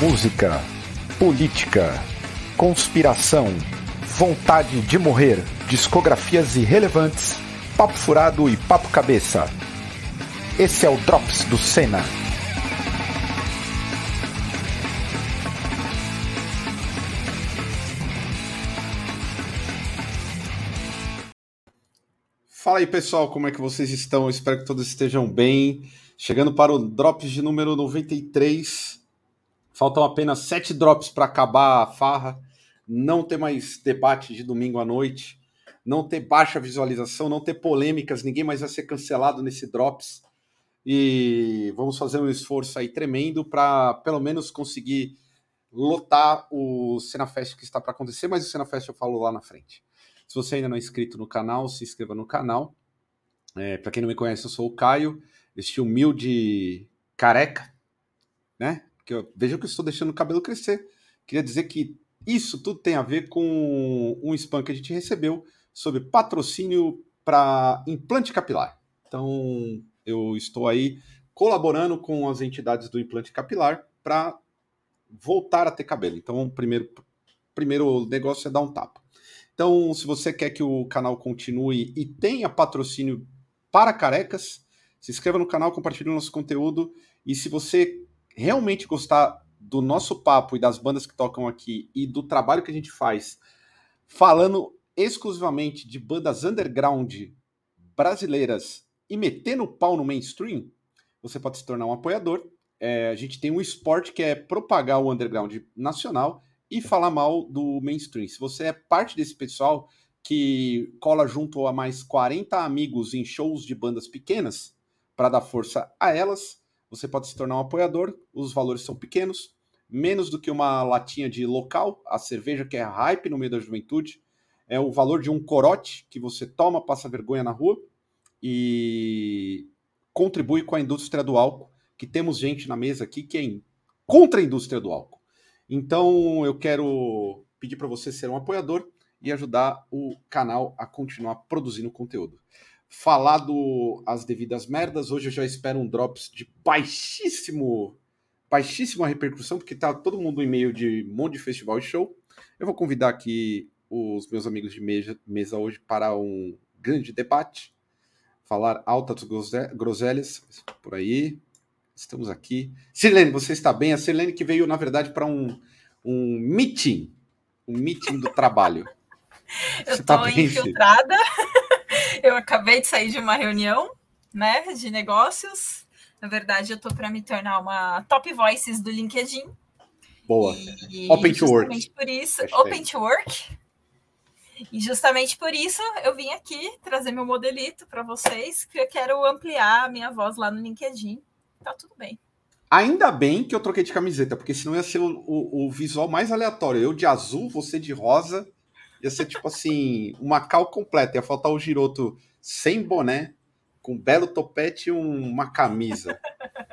música, política, conspiração, vontade de morrer, discografias irrelevantes, papo furado e papo cabeça. Esse é o Drops do Senna. Fala aí pessoal, como é que vocês estão? Eu espero que todos estejam bem. Chegando para o Drops de número 93. Faltam apenas sete drops para acabar a farra. Não ter mais debate de domingo à noite. Não ter baixa visualização, não ter polêmicas, ninguém mais vai ser cancelado nesse Drops. E vamos fazer um esforço aí tremendo para pelo menos conseguir lotar o Cenafest que está para acontecer, mas o Cenafest eu falo lá na frente. Se você ainda não é inscrito no canal, se inscreva no canal. É, para quem não me conhece, eu sou o Caio, este humilde careca, né? Que eu, veja que eu estou deixando o cabelo crescer. Queria dizer que isso tudo tem a ver com um spam que a gente recebeu sobre patrocínio para implante capilar. Então, eu estou aí colaborando com as entidades do implante capilar para voltar a ter cabelo. Então, o primeiro, primeiro negócio é dar um tapa. Então, se você quer que o canal continue e tenha patrocínio para carecas, se inscreva no canal, compartilhe o nosso conteúdo. E se você realmente gostar do nosso papo e das bandas que tocam aqui e do trabalho que a gente faz, falando exclusivamente de bandas underground brasileiras e metendo pau no mainstream, você pode se tornar um apoiador. É, a gente tem um esporte que é propagar o underground nacional e falar mal do mainstream. Se você é parte desse pessoal que cola junto a mais 40 amigos em shows de bandas pequenas para dar força a elas, você pode se tornar um apoiador, os valores são pequenos, menos do que uma latinha de local, a cerveja que é hype no meio da juventude, é o valor de um corote que você toma, passa vergonha na rua e contribui com a indústria do álcool, que temos gente na mesa aqui que é contra a indústria do álcool. Então eu quero pedir para você ser um apoiador e ajudar o canal a continuar produzindo conteúdo falado as devidas merdas. Hoje eu já espero um drops de baixíssimo, baixíssima repercussão, porque tá todo mundo em meio de um monte de festival e show. Eu vou convidar aqui os meus amigos de mesa, mesa hoje para um grande debate, falar altas groselhas por aí. Estamos aqui. Sirlene, você está bem? A Sirlene que veio, na verdade, para um, um meeting, um meeting do trabalho. Eu estou tá infiltrada. Eu acabei de sair de uma reunião, né, de negócios. Na verdade, eu tô para me tornar uma top voices do LinkedIn. Boa. E, open to work. por isso, Hashtag. open to work. E justamente por isso eu vim aqui trazer meu modelito para vocês, que eu quero ampliar a minha voz lá no LinkedIn. Tá tudo bem. Ainda bem que eu troquei de camiseta, porque senão ia ser o, o, o visual mais aleatório. Eu de azul, você de rosa Ia ser tipo assim, uma cal completa. Ia faltar o Giroto sem boné, com um belo topete e um, uma camisa.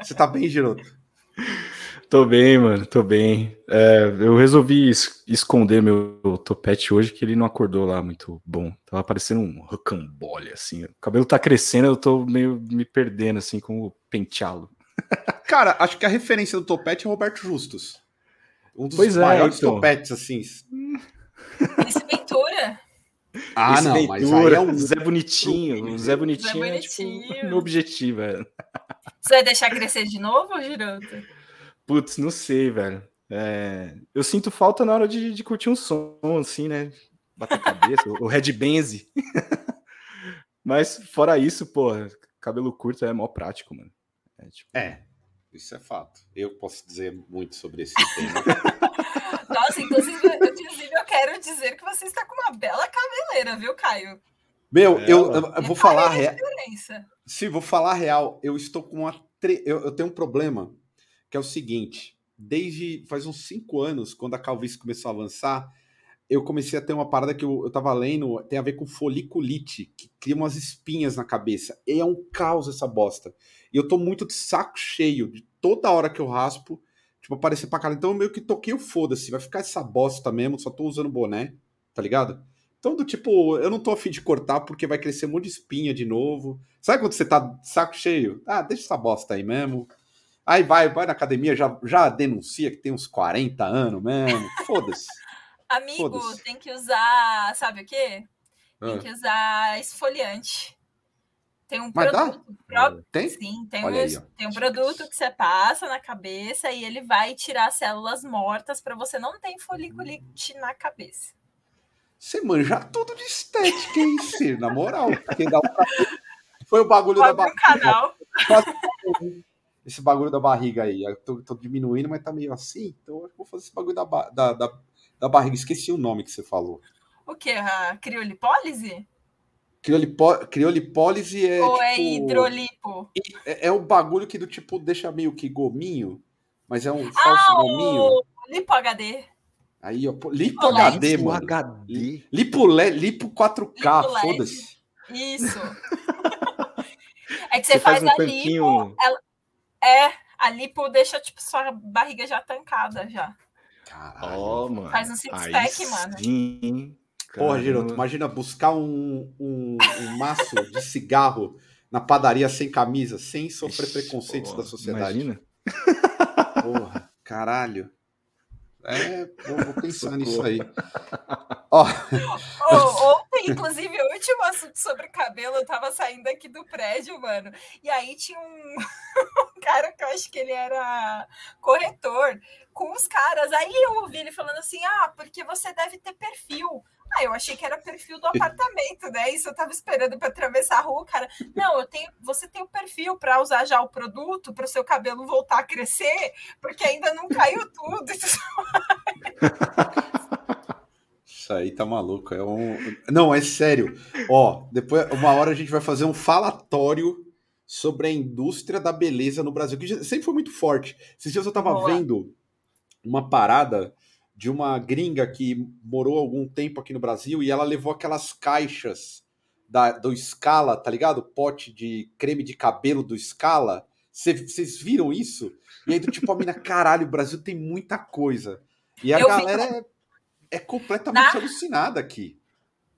Você tá bem, Giroto? Tô bem, mano, tô bem. É, eu resolvi es esconder meu topete hoje, que ele não acordou lá muito bom. Tava parecendo um rocambole, assim. O cabelo tá crescendo, eu tô meio me perdendo, assim, com o penteado. Cara, acho que a referência do topete é Roberto Justus. Um dos pois é, maiores é, então. topetes, assim. Esse Ventura. Ah, Esse não, Ventura, mas aí é um Zé Bonitinho. O Zé Bonitinho, Zé Bonitinho. é tipo meu objetivo, é. Você vai deixar crescer de novo, Giroto? Putz, não sei, velho. É... Eu sinto falta na hora de, de curtir um som, assim, né? Bater a cabeça, o Red Benz. mas fora isso, pô, cabelo curto é mó prático, mano. É, tipo... é, isso é fato. Eu posso dizer muito sobre esse tema. Nossa, inclusive, inclusive eu quero dizer que você está com uma bela cabeleira, viu, Caio? Meu, é, eu, eu, eu, vou falar real. Sim, vou falar real. Eu estou com uma. Tre... Eu, eu tenho um problema que é o seguinte: desde faz uns cinco anos, quando a calvície começou a avançar, eu comecei a ter uma parada que eu, eu tava lendo, tem a ver com foliculite, que cria umas espinhas na cabeça. E é um caos essa bosta. E eu tô muito de saco cheio de toda hora que eu raspo tipo, aparecer pra cara. Então eu meio que toquei o foda-se, vai ficar essa bosta mesmo, só tô usando boné, tá ligado? Então, do tipo, eu não tô afim de cortar porque vai crescer um monte de espinha de novo. Sabe quando você tá saco cheio? Ah, deixa essa bosta aí mesmo. Aí vai, vai na academia, já, já denuncia que tem uns 40 anos mesmo. Foda-se. Amigo, Foda tem que usar, sabe o quê? Tem ah. que usar esfoliante. Tem um Mas produto dá? próprio. Tem? Sim, tem, um, aí, tem um produto que você passa na cabeça e ele vai tirar células mortas para você não ter foliculite na cabeça. Você manja tudo de estética, hein, Ciro? Na moral. Foi o bagulho da barriga. Canal. Esse bagulho da barriga aí. Eu tô, tô, diminuindo, mas tá meio assim. Então eu vou fazer esse bagulho da, da, da, da barriga. Esqueci o nome que você falou. O que? A criolipólise? Criolipó, criolipólise é. Ou é tipo, é hidrolipo? É, é o bagulho que do tipo deixa meio que gominho, mas é um falso ah, gominho. O lipo HD. Aí, ó, Lipo HD, mano. HD. Lipo, lipo 4K, foda-se. Isso. é que você, você faz, faz um a lipo. Ela, é, a lipo deixa, tipo, sua barriga já tancada já. Caralho. Oh, mano. Faz um six-pack, mano. Sim. Porra, Giroto, imagina buscar um, um, um maço de cigarro na padaria sem camisa, sem sofrer Ixi, preconceitos porra, da sociedade. Imagina. Porra, caralho. É, vou, vou pensar nisso aí. Ó. Oh, ontem, inclusive, o último assunto sobre cabelo, eu tava saindo aqui do prédio, mano. E aí tinha um, um cara que eu acho que ele era corretor com os caras. Aí eu ouvi ele falando assim: ah, porque você deve ter perfil. Ah, eu achei que era perfil do apartamento, né? Isso eu tava esperando para atravessar a rua, cara. Não, eu tenho, você tem o um perfil para usar já o produto para o seu cabelo voltar a crescer, porque ainda não caiu tudo. Isso aí tá maluco. É um... Não, é sério. Ó, depois, uma hora a gente vai fazer um falatório sobre a indústria da beleza no Brasil, que sempre foi muito forte. Esses dias eu tava Boa. vendo uma parada de uma gringa que morou algum tempo aqui no Brasil e ela levou aquelas caixas da, do Scala, tá ligado? Pote de creme de cabelo do Scala. Vocês viram isso? E aí, do tipo, a mina, caralho, o Brasil tem muita coisa. E a Eu galera vi... é, é, completamente Na... alucinada aqui.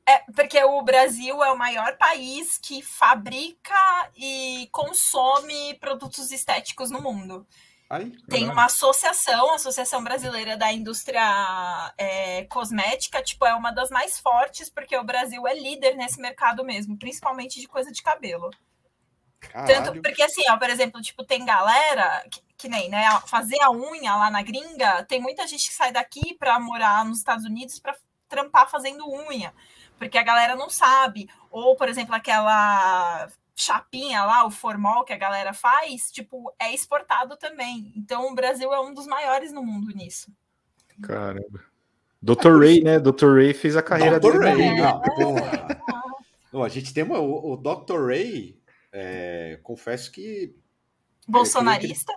É, porque o Brasil é o maior país que fabrica e consome produtos estéticos no mundo. Ai, tem uma associação, a Associação Brasileira da Indústria é, Cosmética, tipo, é uma das mais fortes, porque o Brasil é líder nesse mercado mesmo, principalmente de coisa de cabelo. Caralho. Tanto porque, assim, ó, por exemplo, tipo, tem galera que, que, nem, né, fazer a unha lá na gringa, tem muita gente que sai daqui para morar nos Estados Unidos para trampar fazendo unha, porque a galera não sabe. Ou, por exemplo, aquela chapinha lá, o formol que a galera faz, tipo, é exportado também. Então o Brasil é um dos maiores no mundo nisso. Caramba. Dr. Ray, né? Dr. Ray fez a carreira Dr. dele. Ray, é. não, não, a gente tem uma, o, o Dr. Ray, é, confesso que. Bolsonarista?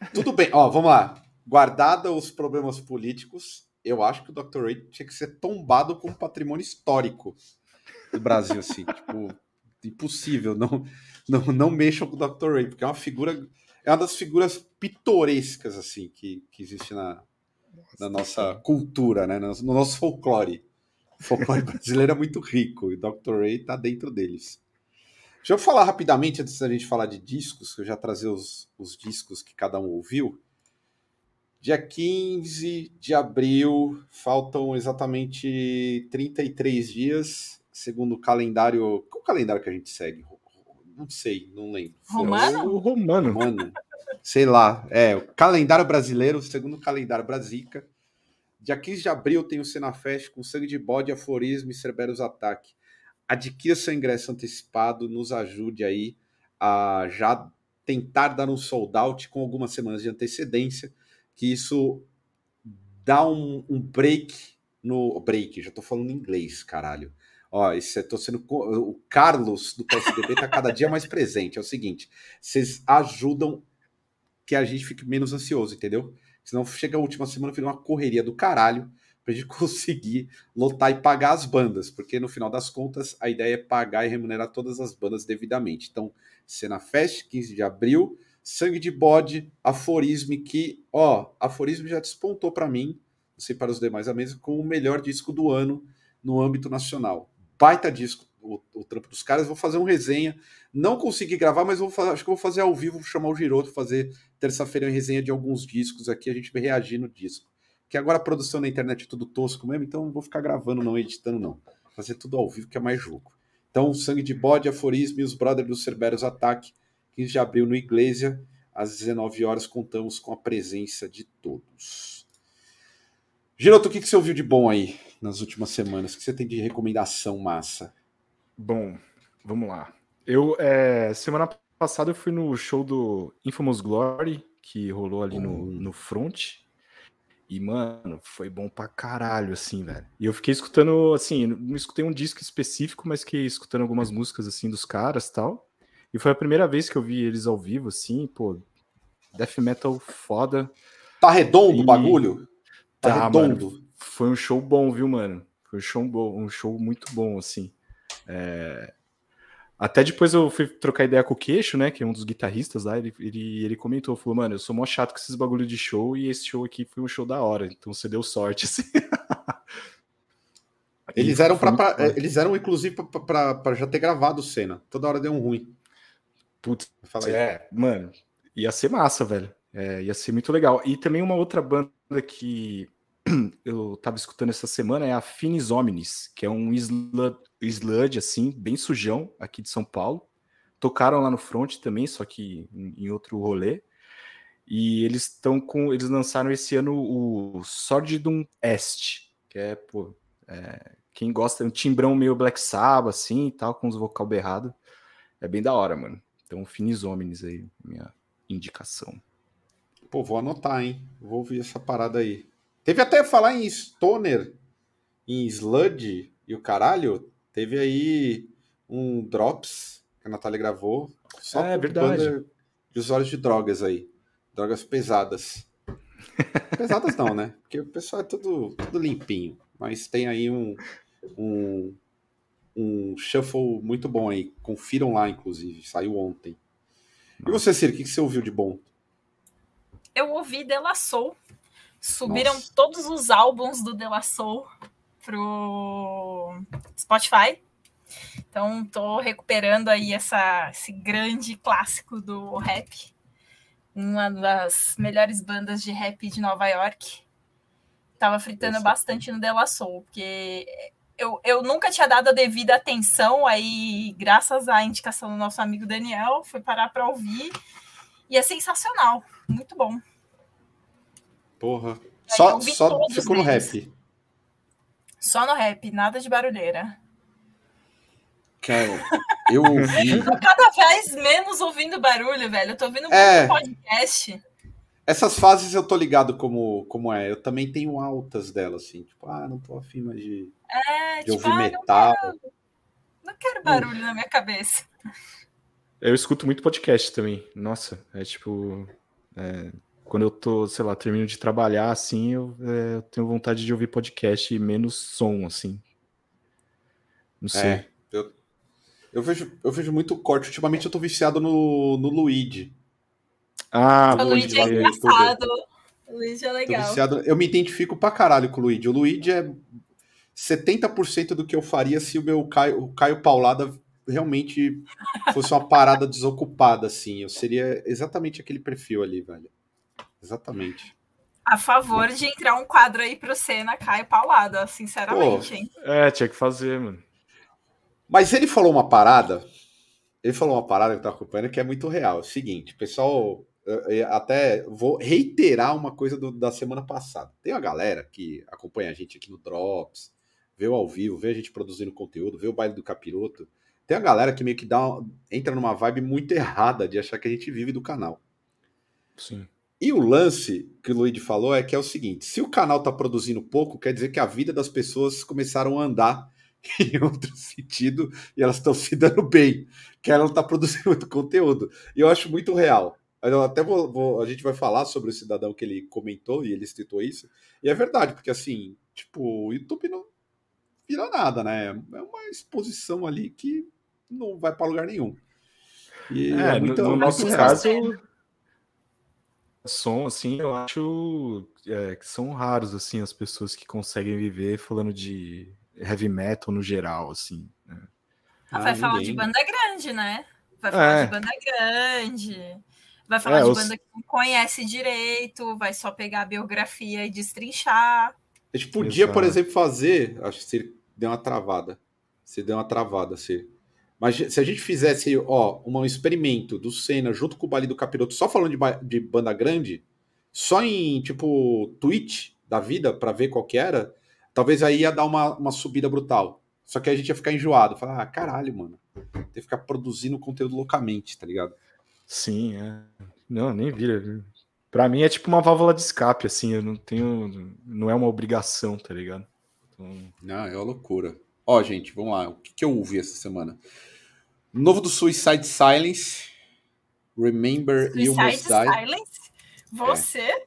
Que... Tudo bem, ó, vamos lá. Guardada os problemas políticos, eu acho que o Dr. Ray tinha que ser tombado como patrimônio histórico do Brasil, assim, tipo impossível, não, não, não mexam com o Dr. Ray, porque é uma figura, é uma das figuras pitorescas, assim, que, que existe na, na nossa cultura, né, no, no nosso folclore. O folclore brasileiro é muito rico e o Dr. Ray está dentro deles. Deixa eu falar rapidamente, antes da gente falar de discos, que eu já trazer os, os discos que cada um ouviu. Dia 15 de abril, faltam exatamente 33 dias segundo o calendário. Qual calendário que a gente segue? Não sei, não lembro. Romano? O romano. romano. Sei lá. É, o calendário brasileiro, segundo o calendário Brasica. Dia 15 de abril tem o Senafest com sangue de bode, aforismo e Cerberus Ataque. Adquira seu ingresso antecipado, nos ajude aí a já tentar dar um sold out com algumas semanas de antecedência, que isso dá um, um break no break, já tô falando em inglês, caralho. Ó, isso, tô sendo. O Carlos do PSDB está cada dia mais presente. É o seguinte: vocês ajudam que a gente fique menos ansioso, entendeu? Senão chega a última semana, vira uma correria do caralho para a gente conseguir lotar e pagar as bandas, porque no final das contas a ideia é pagar e remunerar todas as bandas devidamente. Então, Cena Fest, 15 de abril, Sangue de Bode, Aforismo, que, ó, Aforismo já despontou para mim, não sei para os demais a mesma, como o melhor disco do ano no âmbito nacional baita disco. o, o, trampo dos caras, vou fazer um resenha. Não consegui gravar, mas vou fazer, acho que vou fazer ao vivo, vou chamar o Giroto, fazer terça-feira uma resenha de alguns discos aqui, a gente vai reagir no disco. Que agora a produção na internet é tudo tosco mesmo, então não vou ficar gravando, não, editando, não. Fazer tudo ao vivo, que é mais jogo. Então, Sangue de Bode, Aforismo e os Brothers do Cerberus Ataque, 15 de abril no Iglesia, às 19 horas, contamos com a presença de todos. Giroto, o que, que você ouviu de bom aí nas últimas semanas? O que você tem de recomendação massa? Bom, vamos lá. Eu, é, semana passada, eu fui no show do Infamous Glory, que rolou ali no, hum. no front. E, mano, foi bom pra caralho, assim, velho. E eu fiquei escutando, assim, não escutei um disco específico, mas fiquei escutando algumas músicas, assim, dos caras tal. E foi a primeira vez que eu vi eles ao vivo, assim, pô. Death metal foda. Tá redondo e... o bagulho? Tá, tá redondo. Mano, foi um show bom, viu, mano? Foi um show bom, um show muito bom, assim. É... Até depois eu fui trocar ideia com o Queixo, né? Que é um dos guitarristas lá. Ele, ele, ele comentou, falou, mano, eu sou mó chato com esses bagulho de show e esse show aqui foi um show da hora. Então você deu sorte, assim. Eles eram, pra, pra eles eram inclusive, para já ter gravado cena. Toda hora deu um ruim. Putz, é, mano, ia ser massa, velho. É, ia ser muito legal. E também uma outra banda que eu tava escutando essa semana é a Finis Omnis, que é um sludge, assim, bem sujão, aqui de São Paulo. Tocaram lá no front também, só que em outro rolê. E eles estão com. Eles lançaram esse ano o Sordidum Est, que é, pô. É, quem gosta, um timbrão meio Black Sabbath, assim e tal, com os vocal berrado. É bem da hora, mano. Então, Finis Omnis aí, minha indicação. Pô, vou anotar, hein? Vou ouvir essa parada aí. Teve até falar em Stoner, em Sludge e o caralho. Teve aí um Drops que a Natália gravou. Só é, verdade. de usuários de drogas aí. Drogas pesadas. pesadas não, né? Porque o pessoal é tudo, tudo limpinho. Mas tem aí um, um, um shuffle muito bom aí. Confiram lá, inclusive. Saiu ontem. E você, Ciro, o que você ouviu de bom? Eu ouvi Della Soul Subiram Nossa. todos os álbuns do De La Soul pro Spotify. Então tô recuperando aí essa, esse grande clássico do rap. Uma das melhores bandas de rap de Nova York. Tava fritando Nossa. bastante no De La Soul, porque eu, eu nunca tinha dado a devida atenção, aí, graças à indicação do nosso amigo Daniel, fui parar para ouvir. E é sensacional, muito bom. Porra. Só, só ficou no rap. Só no rap, nada de barulheira. Cara, eu ouvi. eu tô cada vez menos ouvindo barulho, velho. Eu tô ouvindo muito é... podcast. Essas fases eu tô ligado como, como é. Eu também tenho altas delas, assim. Tipo, ah, não tô afim mais de, é, de tipo, ouvir ah, metal. Não quero, não quero barulho hum. na minha cabeça. Eu escuto muito podcast também. Nossa, é tipo. É, quando eu tô, sei lá, termino de trabalhar, assim, eu, é, eu tenho vontade de ouvir podcast e menos som, assim. Não sei. É, eu, eu, vejo, eu vejo muito corte. Ultimamente eu tô viciado no, no Luigi. Ah, o Luigi é engraçado. O Luigi é legal. Eu me identifico pra caralho com o Luigi. O Luigi é 70% do que eu faria se o meu Caio, o Caio Paulada realmente fosse uma parada desocupada, assim. Eu seria exatamente aquele perfil ali, velho. Exatamente. A favor de entrar um quadro aí pro Senna, Caio Paulada, sinceramente, Pô, hein? É, tinha que fazer, mano. Mas ele falou uma parada, ele falou uma parada que eu tô acompanhando que é muito real. É o seguinte, pessoal, até vou reiterar uma coisa do, da semana passada. Tem uma galera que acompanha a gente aqui no Drops, vê o ao vivo, vê a gente produzindo conteúdo, vê o baile do capiroto. Tem uma galera que meio que dá, entra numa vibe muito errada de achar que a gente vive do canal. Sim. E o lance que o Luigi falou é que é o seguinte: se o canal está produzindo pouco, quer dizer que a vida das pessoas começaram a andar em outro sentido e elas estão se dando bem, que ela não está produzindo muito conteúdo. E eu acho muito real. Eu até vou, vou, a gente vai falar sobre o cidadão que ele comentou e ele citou isso. E é verdade, porque assim, tipo, o YouTube não vira nada, né? É uma exposição ali que não vai para lugar nenhum. E é, é muito, no, no nosso caso, som, assim, eu acho é, que são raros, assim, as pessoas que conseguem viver falando de heavy metal no geral, assim, né? Ah, vai falar de banda grande, né? Vai falar é. de banda grande. Vai falar é, de banda que não conhece direito, vai só pegar a biografia e destrinchar. A gente podia, Exato. por exemplo, fazer. Acho que se deu uma travada. Se deu uma travada, se. Mas se a gente fizesse, ó, um experimento do Senna junto com o Bali do Capiroto, só falando de, de banda grande, só em, tipo, tweet da vida, para ver qual que era, talvez aí ia dar uma, uma subida brutal. Só que a gente ia ficar enjoado. Falar, ah, caralho, mano. Tem que ficar produzindo conteúdo loucamente, tá ligado? Sim, é. Não, nem vira. Pra mim é tipo uma válvula de escape, assim. Eu não tenho. Não é uma obrigação, tá ligado? Então... Não, é uma loucura. Ó, gente, vamos lá. O que, que eu ouvi essa semana? Novo do Suicide Silence. Remember Suicide You Must Die. Silence? Você? É.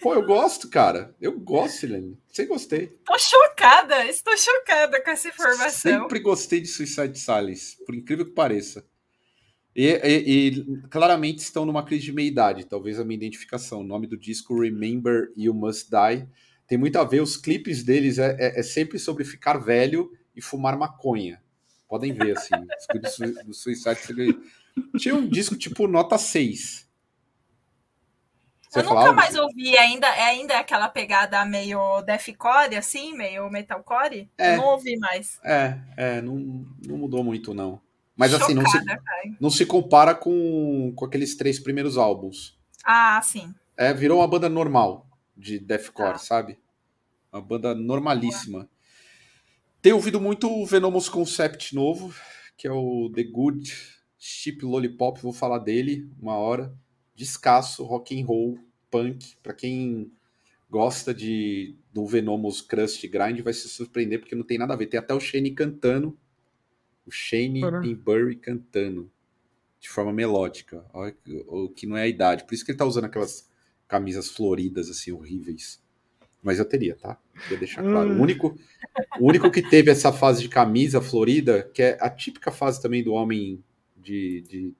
Pô, eu gosto, cara. Eu gosto, Silene. Sempre gostei. Tô chocada. Estou chocada com essa informação. Sempre gostei de Suicide Silence, por incrível que pareça. E, e, e, claramente estão numa crise de meia-idade, talvez a minha identificação. O nome do disco Remember You Must Die tem muito a ver. Os clipes deles é, é, é sempre sobre ficar velho e fumar maconha. Podem ver, assim. do, Suicide Tinha um disco tipo nota 6. Você eu nunca mais ouvi ainda, é ainda aquela pegada meio deathcore, assim, meio metalcore? É, não ouvi mais. É, é, não, não mudou muito, não. Mas Chocada, assim, não se, não se compara com, com aqueles três primeiros álbuns. Ah, sim. É, virou uma banda normal de deathcore, ah. sabe? Uma banda normalíssima. Tenho ouvido muito o Venomous Concept novo, que é o The Good Chip Lollipop, vou falar dele uma hora. Descasso, rock and roll, punk. Para quem gosta de do Venomous Crust Grind, vai se surpreender porque não tem nada a ver. Tem até o Shane cantando, o Shane e Burry cantando de forma melódica, o que não é a idade. Por isso que ele tá usando aquelas camisas floridas assim horríveis. Mas eu teria, tá? Queria deixar claro. O único, o único que teve essa fase de camisa florida, que é a típica fase também do homem de, de,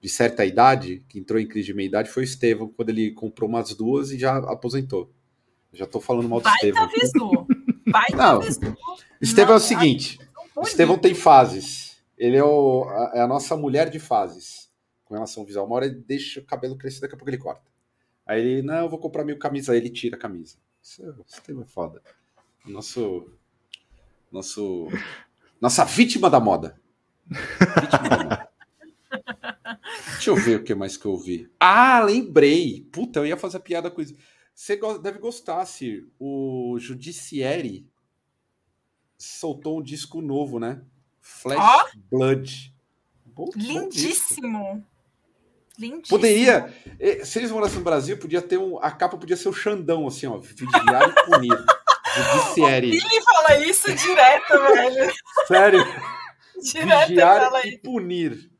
de certa idade, que entrou em crise de meia-idade, foi o Estevão, quando ele comprou umas duas e já aposentou. já tô falando mal do Estevão. Vai Não, Estevão é o seguinte: Estevão tem fases. Ele é, o, a, é a nossa mulher de fases com relação ao visual. Uma hora ele deixa o cabelo crescer, daqui a pouco ele corta. Aí ele, não, eu vou comprar mil camisas. Aí ele tira a camisa. Isso, é, é foda. Nosso. Nosso. Nossa vítima da moda. Vítima da moda. Deixa eu ver o que mais que eu vi. Ah, lembrei. Puta, eu ia fazer piada com isso. Você deve gostar, Sir. O Judiciary soltou um disco novo, né? Flash oh? Blood. Bom, Lindíssimo. Bom Lindíssimo. Poderia, eh, se eles morassem no Brasil, podia ter um, a capa podia ser o Xandão, assim, ó, vigiar e punir. Judiciary. Ele fala isso direto, velho. Sério? Direto Vigiar e punir.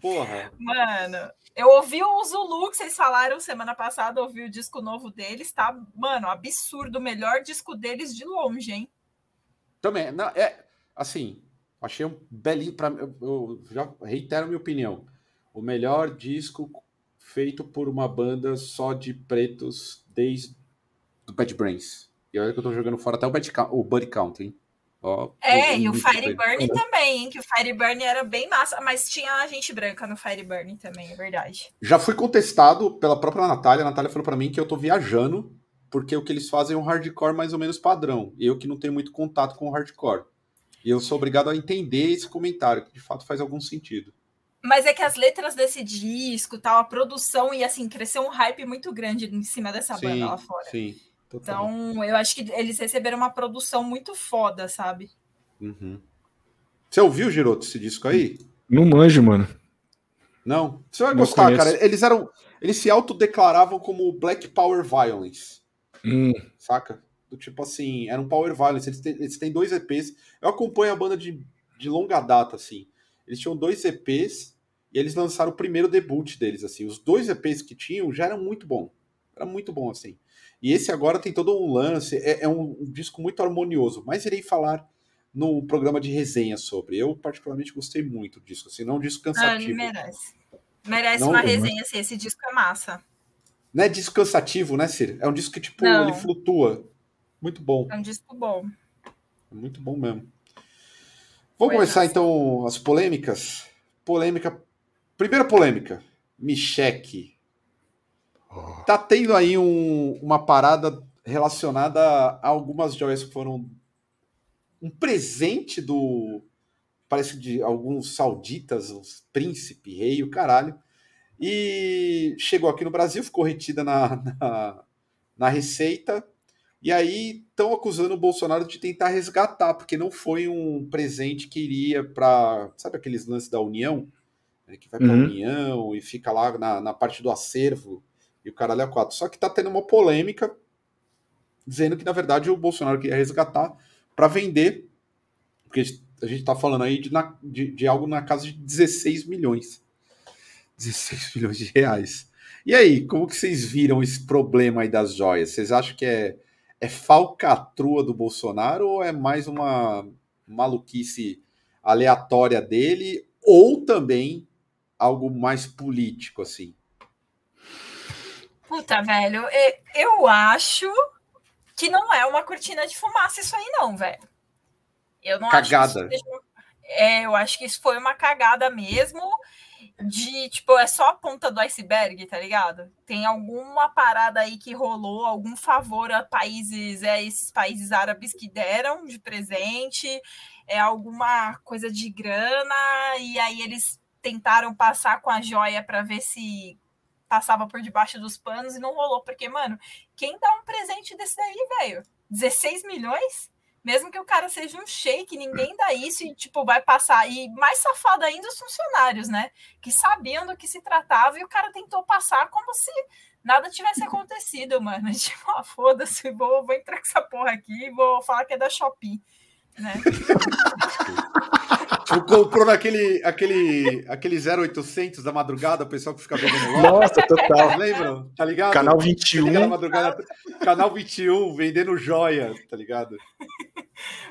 Porra. Mano, eu ouvi o Zulu que vocês falaram semana passada, ouvi o disco novo deles, tá? Mano, absurdo, o melhor disco deles de longe, hein? Também, não, é assim, achei um belinho para eu, eu já reitero minha opinião o melhor disco feito por uma banda só de pretos desde o Bad Brains. E olha que eu tô jogando fora até o, Bad, o Buddy Count, hein? Ó, é, e o Fireburn também, hein? Que o Fireburn era bem massa, mas tinha gente branca no Fireburn também, é verdade. Já fui contestado pela própria Natália. A Natália falou para mim que eu tô viajando, porque o que eles fazem é um hardcore mais ou menos padrão. Eu que não tenho muito contato com o hardcore. E eu sou obrigado a entender esse comentário, que de fato faz algum sentido. Mas é que as letras desse disco, tal, a produção e assim, cresceu um hype muito grande em cima dessa sim, banda lá fora. Sim. Total. Então, eu acho que eles receberam uma produção muito foda, sabe? Uhum. Você ouviu, Giroto, esse disco aí? Não manjo, mano. Não? Você vai Não gostar, conheço. cara. Eles eram. Eles se autodeclaravam como Black Power Violence. Hum. Saca? Do tipo assim, era um Power Violence. Eles têm, eles têm dois EPs. Eu acompanho a banda de, de longa data, assim. Eles tinham dois EPs e eles lançaram o primeiro debut deles, assim. Os dois EPs que tinham já eram muito bom. Era muito bom, assim. E esse agora tem todo um lance, é, é um, um, disco muito harmonioso, mas irei falar no programa de resenha sobre. Eu, particularmente, gostei muito disso, assim, não é um disco cansativo. Ah, merece. Merece não, uma resenha, assim, esse disco é massa. Não é disco cansativo, né, Cir? É um disco que, tipo, não. ele flutua. Muito bom. É um disco bom. É muito bom mesmo. Vamos começar então as polêmicas. Polêmica. Primeira polêmica. Micheque. Tá tendo aí um, uma parada relacionada a algumas joias que foram um presente do. Parece de alguns sauditas, os príncipe, rei, o caralho. E chegou aqui no Brasil, ficou retida na, na, na Receita e aí estão acusando o Bolsonaro de tentar resgatar, porque não foi um presente que iria para. Sabe aqueles lances da União? Né, que vai para a uhum. União e fica lá na, na parte do acervo e o caralho é quatro. Só que está tendo uma polêmica dizendo que, na verdade, o Bolsonaro queria resgatar para vender, porque a gente está falando aí de, de, de, algo na casa de 16 milhões. 16 milhões de reais. E aí, como que vocês viram esse problema aí das joias? Vocês acham que é é falcatrua do Bolsonaro ou é mais uma maluquice aleatória dele ou também algo mais político assim? Puta, velho, eu acho que não é uma cortina de fumaça isso aí não, velho. Eu não cagada. acho que É, eu acho que isso foi uma cagada mesmo de, tipo, é só a ponta do iceberg, tá ligado? Tem alguma parada aí que rolou, algum favor a países, é esses países árabes que deram de presente, é alguma coisa de grana, e aí eles tentaram passar com a joia para ver se passava por debaixo dos panos e não rolou, porque, mano, quem dá um presente desse daí, velho? 16 milhões? Mesmo que o cara seja um shake, ninguém dá isso e, tipo, vai passar. E mais safado ainda os funcionários, né? Que sabiam do que se tratava e o cara tentou passar como se nada tivesse acontecido, mano. Tipo, ah, foda-se, vou, vou entrar com essa porra aqui e vou falar que é da Shopee, né? Tu comprou naquele aquele, aquele 0800 da madrugada, o pessoal que fica vendendo lá. Nossa, total. Lembram? Tá ligado? Canal 21. Madrugada, canal 21, vendendo joia, tá ligado?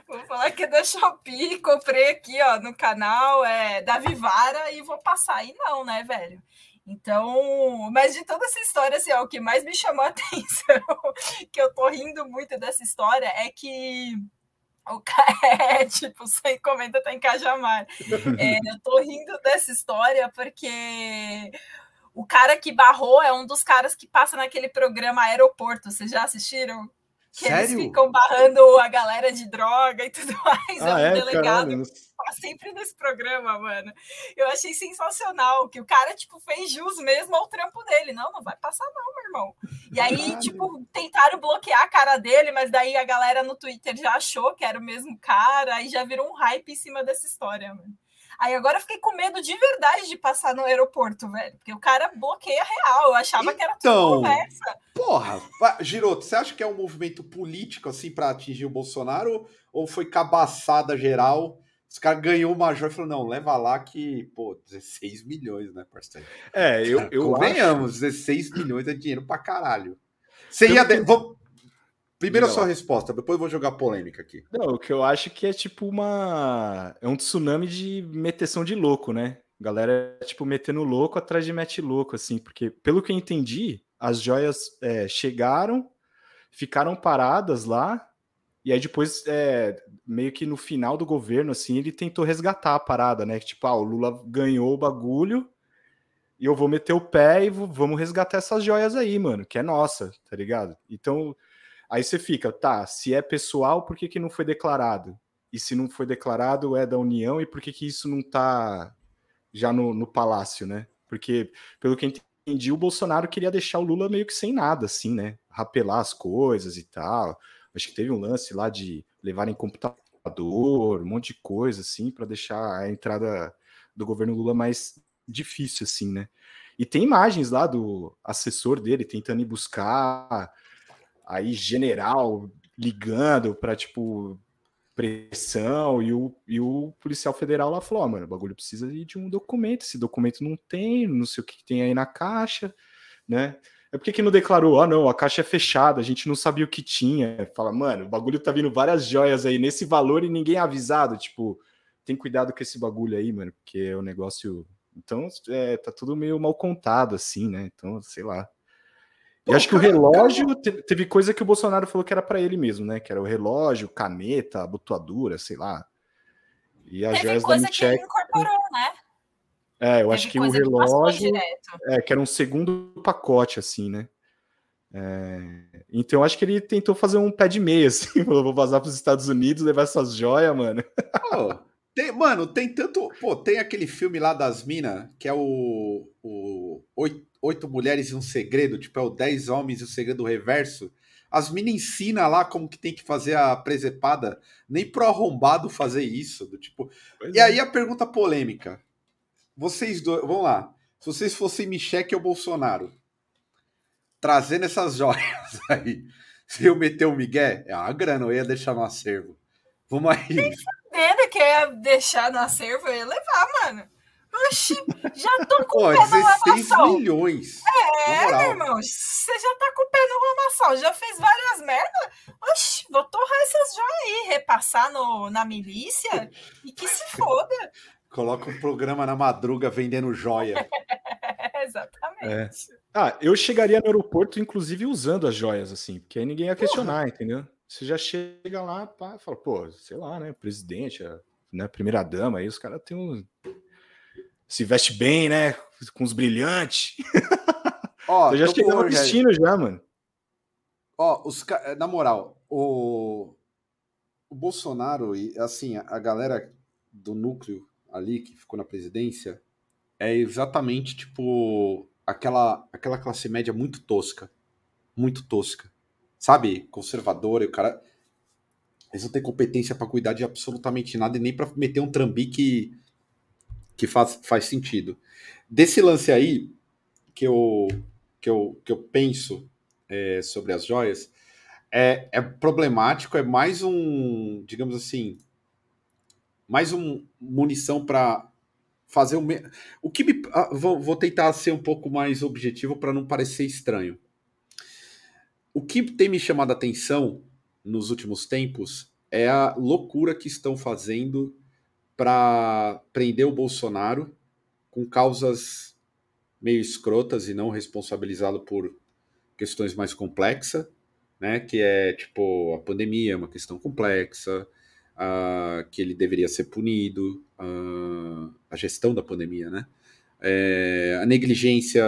Vou falar que é da Shopee, comprei aqui, ó, no canal é, da Vivara e vou passar. E não, né, velho? Então, mas de toda essa história, assim, ó, o que mais me chamou a atenção, que eu tô rindo muito dessa história, é que o é tipo, sua encomenda tá em Cajamar. É, eu tô rindo dessa história porque o cara que barrou é um dos caras que passa naquele programa Aeroporto. Vocês já assistiram? Que Sério? eles ficam barrando a galera de droga e tudo mais. Ah, é um é, delegado caralho. tá sempre nesse programa, mano. Eu achei sensacional que o cara, tipo, fez jus mesmo ao trampo dele. Não, não vai passar não, meu irmão. E aí, caralho. tipo, tentaram bloquear a cara dele, mas daí a galera no Twitter já achou que era o mesmo cara, aí já virou um hype em cima dessa história, mano. Aí agora eu fiquei com medo de verdade de passar no aeroporto, velho. Porque o cara bloqueia real. Eu achava então, que era tudo então, conversa. Porra, Giroto, você acha que é um movimento político, assim, para atingir o Bolsonaro? Ou foi cabaçada geral? Os caras ganhou o major e falou: não, leva lá que, pô, 16 milhões, né, parceiro? É, eu. eu Convenhamos, acho... 16 milhões é dinheiro pra caralho. Você ia. De... Vou... Primeiro a sua resposta, depois eu vou jogar polêmica aqui. Não, o que eu acho que é tipo uma. É um tsunami de meteção de louco, né? Galera, tipo, metendo louco atrás de mete louco, assim, porque, pelo que eu entendi, as joias é, chegaram, ficaram paradas lá, e aí depois, é, meio que no final do governo, assim, ele tentou resgatar a parada, né? Tipo, ah, o Lula ganhou o bagulho, e eu vou meter o pé e vamos resgatar essas joias aí, mano, que é nossa, tá ligado? Então Aí você fica, tá, se é pessoal, por que, que não foi declarado? E se não foi declarado, é da União, e por que, que isso não tá já no, no palácio, né? Porque, pelo que entendi, o Bolsonaro queria deixar o Lula meio que sem nada, assim, né? Rapelar as coisas e tal. Acho que teve um lance lá de levarem computador, um monte de coisa, assim, para deixar a entrada do governo Lula mais difícil, assim, né? E tem imagens lá do assessor dele tentando ir buscar aí general ligando para tipo pressão e o, e o policial federal lá falou, oh, mano, o bagulho precisa de um documento, esse documento não tem, não sei o que tem aí na caixa, né? É porque que não declarou, ah não, a caixa é fechada, a gente não sabia o que tinha. Fala, mano, o bagulho tá vindo várias joias aí nesse valor e ninguém é avisado, tipo, tem cuidado com esse bagulho aí, mano, porque é um negócio... Então, é, tá tudo meio mal contado, assim, né? Então, sei lá. Pô, e acho que o relógio cara... teve coisa que o Bolsonaro falou que era para ele mesmo, né? Que era o relógio, caneta, abotoadura, sei lá. E as joias da Michelle. incorporou, né? É, eu Teve acho que o relógio. Que é, que era um segundo pacote, assim, né? É, então eu acho que ele tentou fazer um pé de meia, assim, vou vazar para os Estados Unidos, levar essas joias, mano. Oh, tem, mano, tem tanto. Pô, tem aquele filme lá das minas, que é o, o Oito, Mulheres e um Segredo, tipo, é o Dez Homens e o Segredo Reverso. As minas ensinam lá como que tem que fazer a presepada, nem pro arrombado fazer isso. Do tipo. Pois e é. aí a pergunta polêmica. Vocês dois, vamos lá. Se vocês fossem Michele ou Bolsonaro, trazendo essas joias aí, se eu meter o Miguel, é uma grana, eu ia deixar no acervo. Vamos aí. Nem fudendo que ia deixar no acervo, eu ia levar, mano. Oxi, já tô com Pô, o pé 16 no milhões. É, meu irmão, você já tá com o pé no lamaçal, já fez várias merdas. Oxi, vou torrar essas joias aí, repassar no, na milícia e que se foda. Coloca um programa na madruga vendendo joia. Exatamente. É. Ah, eu chegaria no aeroporto, inclusive, usando as joias, assim, porque aí ninguém ia questionar, Porra. entendeu? Você já chega lá, pá, fala, pô, sei lá, né? Presidente, a né, primeira dama, aí os caras têm um. Se veste bem, né? Com os brilhantes. Ó, eu já chegava no destino já, mano. Ó, os na moral, o, o Bolsonaro e assim, a galera do núcleo ali que ficou na presidência é exatamente tipo aquela aquela classe média muito tosca, muito tosca sabe, conservadora, e o cara. Eles não têm competência para cuidar de absolutamente nada e nem para meter um trambique que faz, faz sentido. Desse lance aí, que eu, que eu, que eu penso é, sobre as joias, é, é problemático, é mais um, digamos assim, mais um munição para fazer o me... o que me... Ah, vou, vou tentar ser um pouco mais objetivo para não parecer estranho. O que tem me chamado a atenção nos últimos tempos é a loucura que estão fazendo para prender o Bolsonaro com causas meio escrotas e não responsabilizá-lo por questões mais complexas, né? Que é tipo a pandemia é uma questão complexa, uh, que ele deveria ser punido, uh, a gestão da pandemia, né? É, a negligência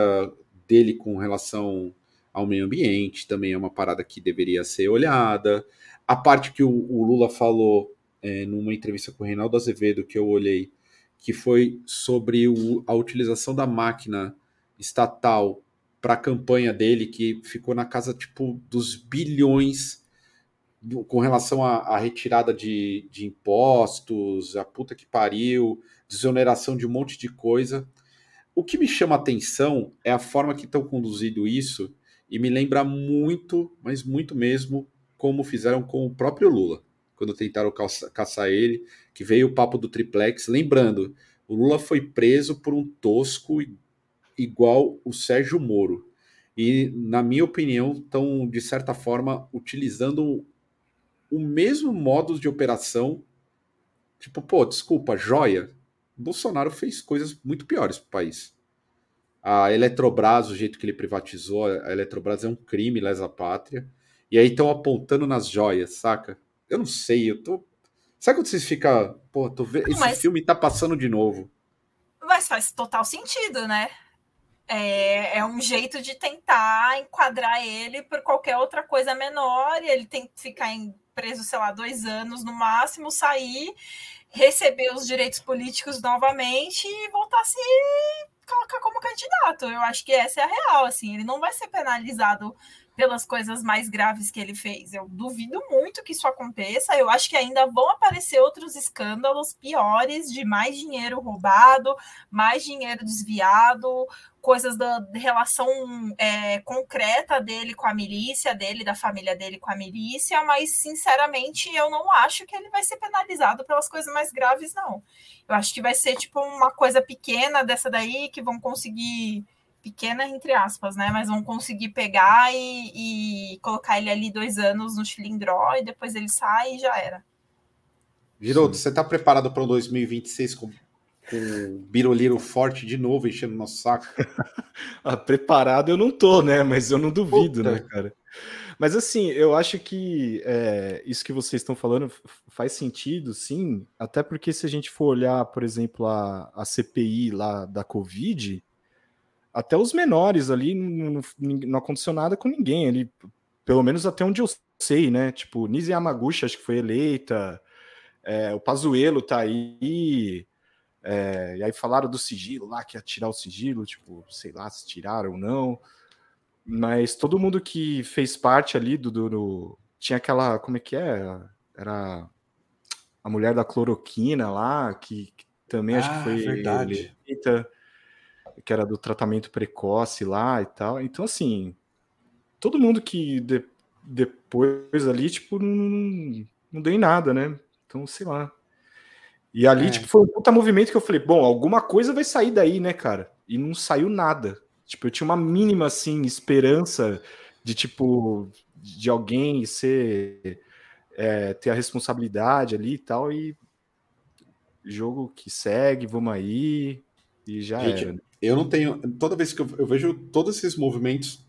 dele com relação ao meio ambiente, também é uma parada que deveria ser olhada. A parte que o, o Lula falou é, numa entrevista com o Reinaldo Azevedo, que eu olhei, que foi sobre o, a utilização da máquina estatal para a campanha dele, que ficou na casa tipo dos bilhões do, com relação à, retirada de, de impostos, a puta que pariu, desoneração de um monte de coisa. O que me chama atenção é a forma que estão conduzindo isso e me lembra muito, mas muito mesmo, como fizeram com o próprio Lula, quando tentaram caça, caçar ele, que veio o papo do triplex. Lembrando, o Lula foi preso por um tosco igual o Sérgio Moro. E, na minha opinião, estão, de certa forma, utilizando o mesmo modo de operação. Tipo, pô, desculpa, joia. Bolsonaro fez coisas muito piores para o país a Eletrobras, o jeito que ele privatizou, a Eletrobras é um crime lesa pátria. E aí estão apontando nas joias, saca? Eu não sei, eu tô. Sabe quando vocês ficam. Pô, tô vendo. Esse mas... filme tá passando de novo. Mas faz total sentido, né? É, é um jeito de tentar enquadrar ele por qualquer outra coisa menor, e ele tem que ficar preso, sei lá, dois anos no máximo, sair, receber os direitos políticos novamente e voltar a se colocar como candidato. Eu acho que essa é a real, assim, ele não vai ser penalizado pelas coisas mais graves que ele fez. Eu duvido muito que isso aconteça. Eu acho que ainda vão aparecer outros escândalos piores de mais dinheiro roubado, mais dinheiro desviado, coisas da relação é, concreta dele com a milícia, dele, da família dele com a milícia, mas sinceramente eu não acho que ele vai ser penalizado pelas coisas mais graves, não. Eu acho que vai ser tipo uma coisa pequena dessa daí que vão conseguir pequena entre aspas, né? Mas vão conseguir pegar e, e colocar ele ali dois anos no cilindró e depois ele sai e já era. Giroto, você tá preparado para o 2026 com, com o Biroliro forte de novo enchendo nosso saco? ah, preparado eu não tô, né? Mas eu não duvido, Puta. né, cara? Mas assim, eu acho que é, isso que vocês estão falando faz sentido, sim, até porque se a gente for olhar, por exemplo, a, a CPI lá da Covid, até os menores ali não, não, não aconteceu nada com ninguém ali, pelo menos até onde eu sei, né? Tipo, Nise Yamaguchi acho que foi eleita, é, o Pazuello tá aí, é, e aí falaram do sigilo lá, que ia tirar o sigilo, tipo, sei lá se tiraram ou não. Mas todo mundo que fez parte ali do, do, do, Tinha aquela. Como é que é? Era a mulher da cloroquina lá, que, que também ah, acho que ah, foi verdade. eleita, que era do tratamento precoce lá e tal. Então, assim, todo mundo que de, depois ali, tipo, não, não deu em nada, né? Então, sei lá. E ali, é. tipo, foi um puta movimento que eu falei, bom, alguma coisa vai sair daí, né, cara? E não saiu nada. Tipo, eu tinha uma mínima, assim, esperança de, tipo, de alguém ser... É, ter a responsabilidade ali e tal, e jogo que segue, vamos aí, e já Gente, era. Eu não tenho... Toda vez que eu, eu vejo todos esses movimentos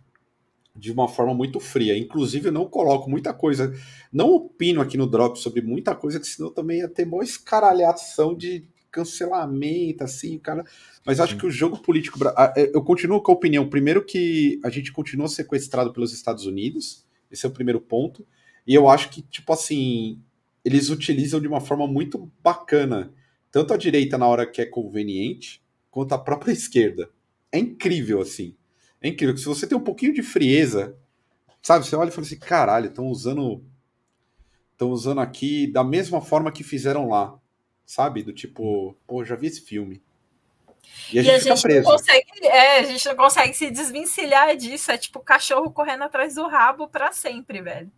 de uma forma muito fria. Inclusive, eu não coloco muita coisa, não opino aqui no Drop sobre muita coisa, que senão também ia ter boa escaralhação de cancelamento, assim, cara. Mas acho que o jogo político. É, eu continuo com a opinião. Primeiro, que a gente continua sequestrado pelos Estados Unidos. Esse é o primeiro ponto. E eu acho que, tipo assim, eles utilizam de uma forma muito bacana, tanto a direita na hora que é conveniente, quanto a própria esquerda. É incrível, assim. É incrível. Se você tem um pouquinho de frieza, sabe? Você olha e fala assim: caralho, estão usando. Estão usando aqui da mesma forma que fizeram lá sabe? Do tipo, pô, já vi esse filme. E a gente, e a gente preso. Não consegue, é, a gente não consegue se desvencilhar disso. É tipo cachorro correndo atrás do rabo para sempre, velho.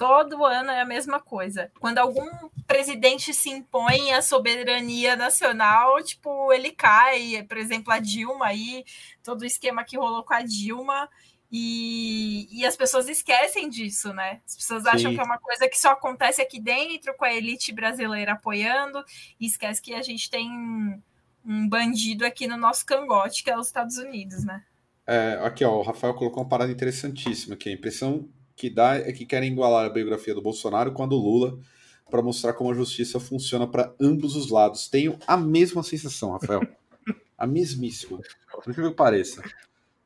Todo ano é a mesma coisa. Quando algum presidente se impõe à soberania nacional, tipo, ele cai. Por exemplo, a Dilma aí, todo o esquema que rolou com a Dilma. E, e as pessoas esquecem disso, né? As pessoas acham Sim. que é uma coisa que só acontece aqui dentro, com a elite brasileira apoiando, e esquece que a gente tem um bandido aqui no nosso cangote, que é os Estados Unidos, né? É, aqui, ó, o Rafael colocou uma parada interessantíssima, que a impressão que dá é que querem igualar a biografia do Bolsonaro com a do Lula para mostrar como a justiça funciona para ambos os lados. Tenho a mesma sensação, Rafael. a mesmíssima. Por que pareça.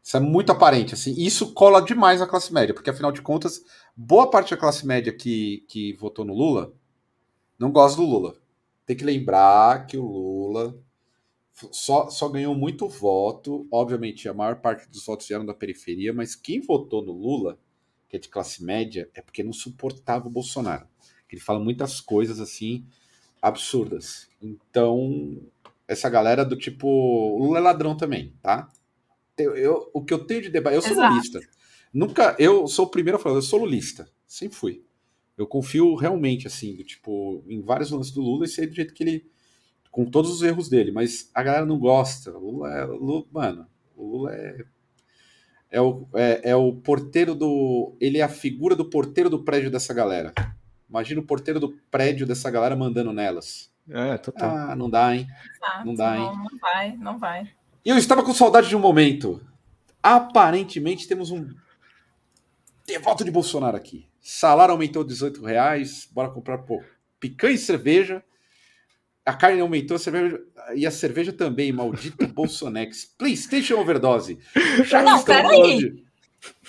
Isso é muito aparente, assim. Isso cola demais a classe média, porque afinal de contas, boa parte da classe média que, que votou no Lula não gosta do Lula. Tem que lembrar que o Lula só, só ganhou muito voto. Obviamente, a maior parte dos votos vieram da periferia, mas quem votou no Lula, que é de classe média, é porque não suportava o Bolsonaro. Ele fala muitas coisas assim absurdas. Então, essa galera do tipo. O Lula é ladrão também, tá? eu, eu, o que eu tenho de debate. Eu sou Exato. lulista. Nunca. Eu sou o primeiro a falar, eu sou lulista. Sempre fui. Eu confio realmente, assim, do, tipo, em vários lances do Lula e sei do jeito que ele. Com todos os erros dele, mas a galera não gosta. O Lula é. Lula, mano, o Lula é. É o, é, é o porteiro do. Ele é a figura do porteiro do prédio dessa galera. Imagina o porteiro do prédio dessa galera mandando nelas. É, total. Ah, não dá, hein? Exato, não dá, hein? Não, não vai, não vai. E eu estava com saudade de um momento. Aparentemente temos um devoto de Bolsonaro aqui. Salário aumentou 18 reais, bora comprar pô, picanha e cerveja. A carne aumentou, a cerveja e a cerveja também, maldito Bolsonex. PlayStation Overdose. Já não, peraí.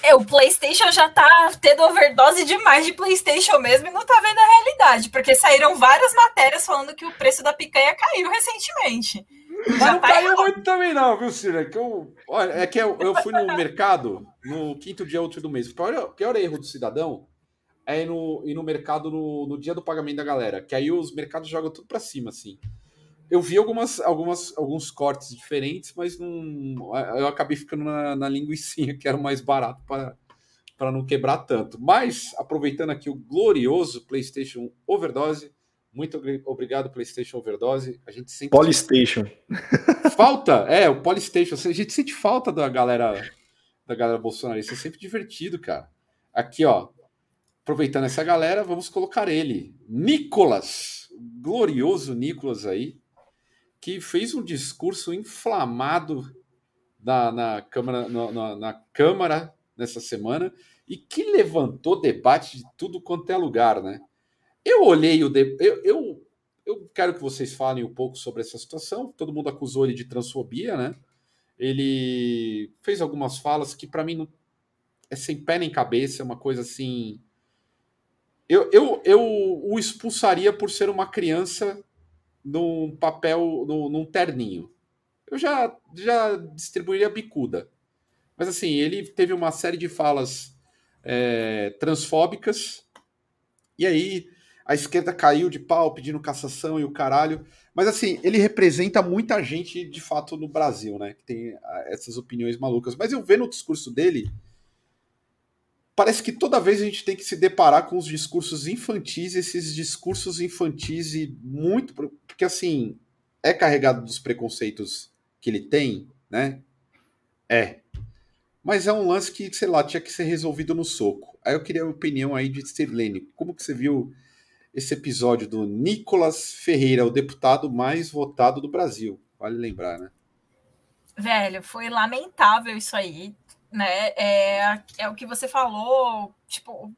É, o PlayStation já tá tendo overdose demais de PlayStation mesmo e não tá vendo a realidade, porque saíram várias matérias falando que o preço da picanha caiu recentemente. Mas não tá caiu muito também, não, viu, Ciro? É que eu, olha, é que eu, eu fui no mercado no quinto dia útil do mês. O pior, pior erro do cidadão é ir no, ir no mercado no, no dia do pagamento da galera. Que aí os mercados jogam tudo pra cima, assim. Eu vi algumas, algumas, alguns cortes diferentes, mas não, eu acabei ficando na, na linguiçinha, que era o mais barato para não quebrar tanto. Mas, aproveitando aqui o glorioso PlayStation Overdose, muito obrigado, PlayStation Overdose. A gente sente. Polystation. Falta, é, o Polystation. A gente sente falta da galera da galera bolsonarista. É sempre divertido, cara. Aqui, ó. Aproveitando essa galera, vamos colocar ele. Nicolas. Glorioso Nicolas aí. Que fez um discurso inflamado na, na Câmara, na, na, na Câmara nessa semana e que levantou debate de tudo quanto é lugar, né? Eu olhei o. Eu, eu, eu quero que vocês falem um pouco sobre essa situação. Todo mundo acusou ele de transfobia, né? Ele fez algumas falas que, para mim, não... é sem pé nem cabeça, é uma coisa assim. Eu, eu, eu o expulsaria por ser uma criança num papel, num, num terninho. Eu já, já distribuiria bicuda. Mas assim, ele teve uma série de falas é, transfóbicas, e aí a esquerda caiu de pau pedindo cassação e o caralho. Mas assim, ele representa muita gente de fato no Brasil, né? Que tem ah, essas opiniões malucas. Mas eu vendo o discurso dele, parece que toda vez a gente tem que se deparar com os discursos infantis, esses discursos infantis e muito. Porque assim, é carregado dos preconceitos que ele tem, né? É. Mas é um lance que, sei lá, tinha que ser resolvido no soco. Aí eu queria a opinião aí de Sirlene. Como que você viu esse episódio do Nicolas Ferreira, o deputado mais votado do Brasil. Vale lembrar, né? Velho, foi lamentável isso aí, né? É, é o que você falou, tipo,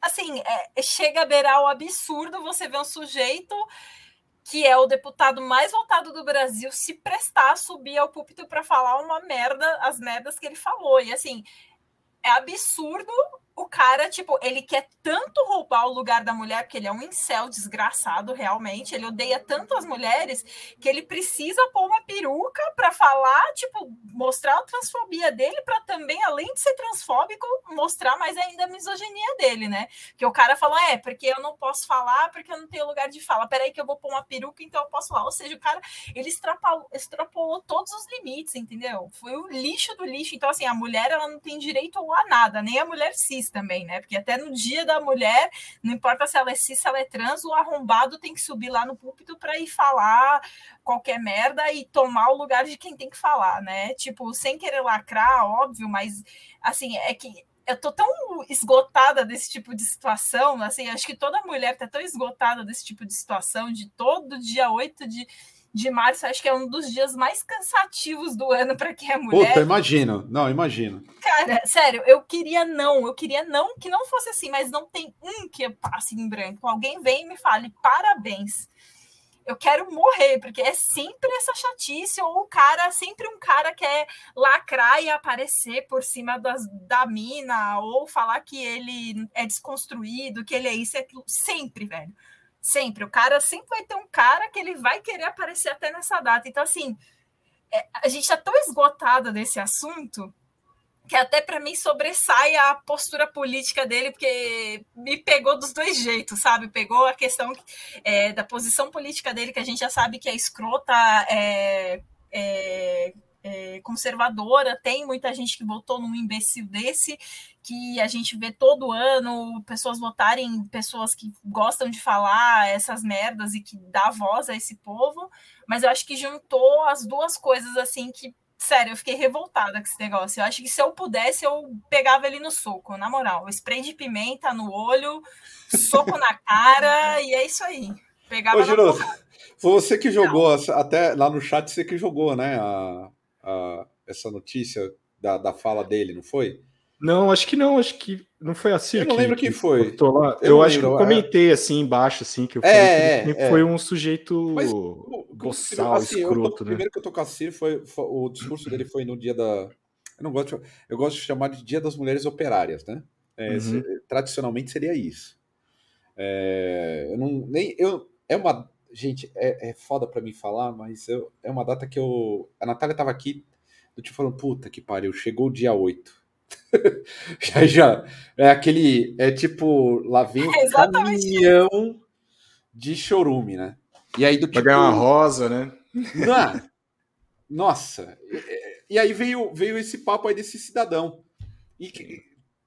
assim, é, chega a beirar o absurdo você ver um sujeito que é o deputado mais votado do Brasil se prestar a subir ao púlpito para falar uma merda, as merdas que ele falou. E assim, é absurdo o cara, tipo, ele quer tanto roubar o lugar da mulher, porque ele é um incel desgraçado, realmente. Ele odeia tanto as mulheres que ele precisa pôr uma peruca para falar, tipo, mostrar a transfobia dele, para também, além de ser transfóbico, mostrar mais ainda a misoginia dele, né? Que o cara fala, é, porque eu não posso falar, porque eu não tenho lugar de fala. Peraí, que eu vou pôr uma peruca, então eu posso falar. Ou seja, o cara, ele extrapolou, extrapolou todos os limites, entendeu? Foi o lixo do lixo. Então, assim, a mulher, ela não tem direito a nada, nem a mulher cis também, né? Porque até no dia da mulher, não importa se ela é cis, se ela é trans, o arrombado tem que subir lá no púlpito para ir falar qualquer merda e tomar o lugar de quem tem que falar, né? Tipo, sem querer lacrar, óbvio, mas assim, é que eu tô tão esgotada desse tipo de situação, assim, acho que toda mulher tá tão esgotada desse tipo de situação, de todo dia 8 de de março, acho que é um dos dias mais cansativos do ano para quem é mulher. Puta, imagino. Não, imagino. Cara, sério, eu queria não, eu queria não que não fosse assim, mas não tem um que passe em branco. Alguém vem e me fale parabéns. Eu quero morrer, porque é sempre essa chatice, ou o cara, sempre um cara quer lacrar e aparecer por cima das, da mina, ou falar que ele é desconstruído, que ele é isso e aquilo. Sempre, velho Sempre. O cara sempre vai ter um cara que ele vai querer aparecer até nessa data. Então, assim, é, a gente está tão esgotada desse assunto que até para mim sobressai a postura política dele, porque me pegou dos dois jeitos, sabe? Pegou a questão é, da posição política dele, que a gente já sabe que é escrota, é, é, é, conservadora, tem muita gente que votou num imbecil desse, que a gente vê todo ano pessoas votarem, pessoas que gostam de falar essas merdas e que dá voz a esse povo, mas eu acho que juntou as duas coisas assim que, sério, eu fiquei revoltada com esse negócio. Eu acho que se eu pudesse, eu pegava ele no soco, na moral. Spray de pimenta no olho, soco na cara, e é isso aí. Pegava Ô, foi você que jogou, Não. até lá no chat, você que jogou, né, a, a, essa notícia da, da fala dele, não foi? Não, acho que não, acho que não foi assim. Eu não que, lembro quem foi. Lá. Eu, eu acho lembro, que eu comentei é... assim embaixo, assim, que eu falei é, que é, foi um sujeito Mas, boçal, assim, escroto, né? Primeiro que eu tô com a Ciro, foi, foi, o discurso dele foi no dia da. Eu não gosto, de, eu gosto de chamar de Dia das Mulheres Operárias, né? É, uhum. se, tradicionalmente seria isso. É, eu não nem eu é uma gente é, é foda para mim falar, mas eu, é uma data que eu a Natália tava aqui, eu te falando puta que pariu, chegou o dia 8 já, já. É aquele. É tipo, lá vem um é caminhão de chorume, né? E aí do tipo. Vai ganhar uma rosa, né? Não, nossa. E, aí veio, veio esse papo aí desse cidadão. E,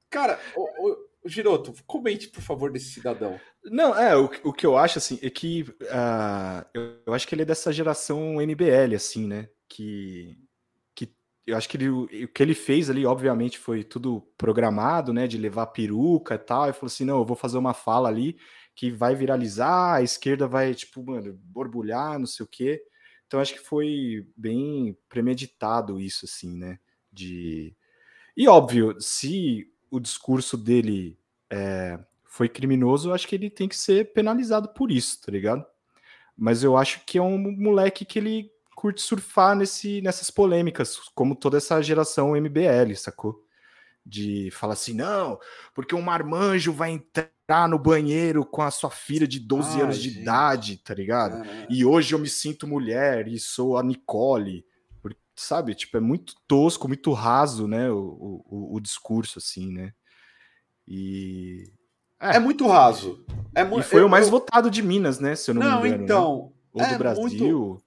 cara, o, o Giroto, comente, por favor, desse cidadão. Não, é, o, o que eu acho, assim, é que uh, eu, eu acho que ele é dessa geração MBL, assim, né? Que eu acho que ele, o que ele fez ali, obviamente, foi tudo programado, né? De levar peruca e tal. E falou assim: não, eu vou fazer uma fala ali que vai viralizar, a esquerda vai, tipo, mano, borbulhar, não sei o quê. Então acho que foi bem premeditado isso, assim, né? De. E óbvio, se o discurso dele é, foi criminoso, eu acho que ele tem que ser penalizado por isso, tá ligado? Mas eu acho que é um moleque que ele curte surfar nesse, nessas polêmicas, como toda essa geração MBL, sacou? De falar assim, não, porque um marmanjo vai entrar no banheiro com a sua filha de 12 ah, anos gente. de idade, tá ligado? E hoje eu me sinto mulher e sou a Nicole. Sabe, tipo, é muito tosco, muito raso, né? O, o, o discurso, assim, né? E. É, é muito raso. É mu... E foi eu, o mais eu... votado de Minas, né? Se eu não, não me engano. Né? Então. Né? Ou do é Brasil.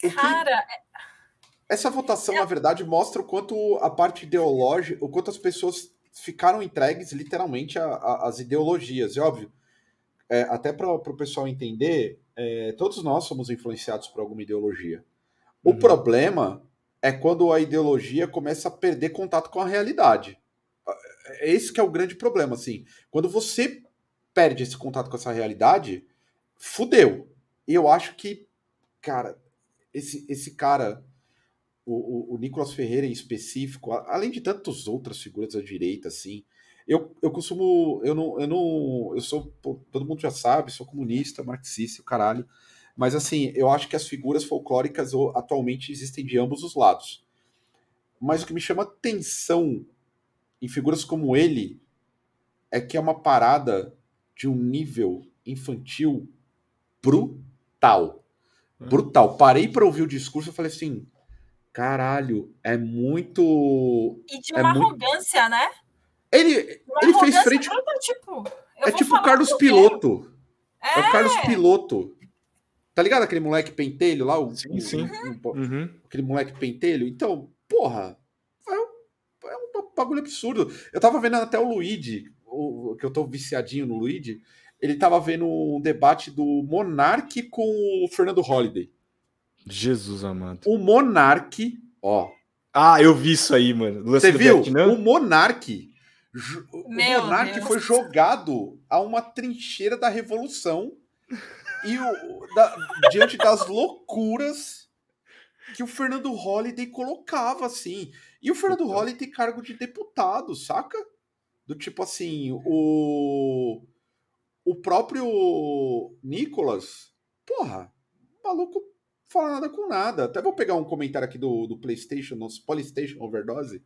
Muito... Cara. É essa votação, é... na verdade, mostra o quanto a parte ideológica, o quanto as pessoas ficaram entregues literalmente às ideologias. E óbvio, é, até para o pessoal entender, é, todos nós somos influenciados por alguma ideologia. O uhum. problema é quando a ideologia começa a perder contato com a realidade. É esse que é o grande problema, assim. Quando você perde esse contato com essa realidade, fudeu. E eu acho que, cara, esse, esse cara, o, o, o Nicolas Ferreira em específico, além de tantas outras figuras da direita, assim, eu, eu costumo. Eu não. Eu não. Eu sou. Todo mundo já sabe, sou comunista, marxista, caralho. Mas assim, eu acho que as figuras folclóricas atualmente existem de ambos os lados. Mas o que me chama atenção em figuras como ele é que é uma parada de um nível infantil brutal. Hum. Brutal. Parei para ouvir o discurso e falei assim: caralho, é muito. E de é uma é arrogância, muito... né? Ele, ele fez frente. Bruta, tipo, é tipo o Carlos Piloto. É. é o Carlos Piloto. Tá ligado aquele moleque pentelho lá? O, sim, sim. O, o, uhum. Aquele moleque pentelho? Então, porra, é um, é um bagulho absurdo. Eu tava vendo até o Luigi, o, que eu tô viciadinho no Luigi, ele tava vendo um debate do Monark com o Fernando Holliday. Jesus amado. O Monark, ó. Ah, eu vi isso aí, mano. Você viu? Vietnã? O Monark. O Monark Deus. foi jogado a uma trincheira da revolução e o, da, diante das loucuras que o Fernando Holliday colocava, assim. E o Fernando Holliday tem cargo de deputado, saca? Do tipo assim, o. O próprio Nicolas, porra, maluco fala nada com nada. Até vou pegar um comentário aqui do, do PlayStation, nosso PlayStation Overdose.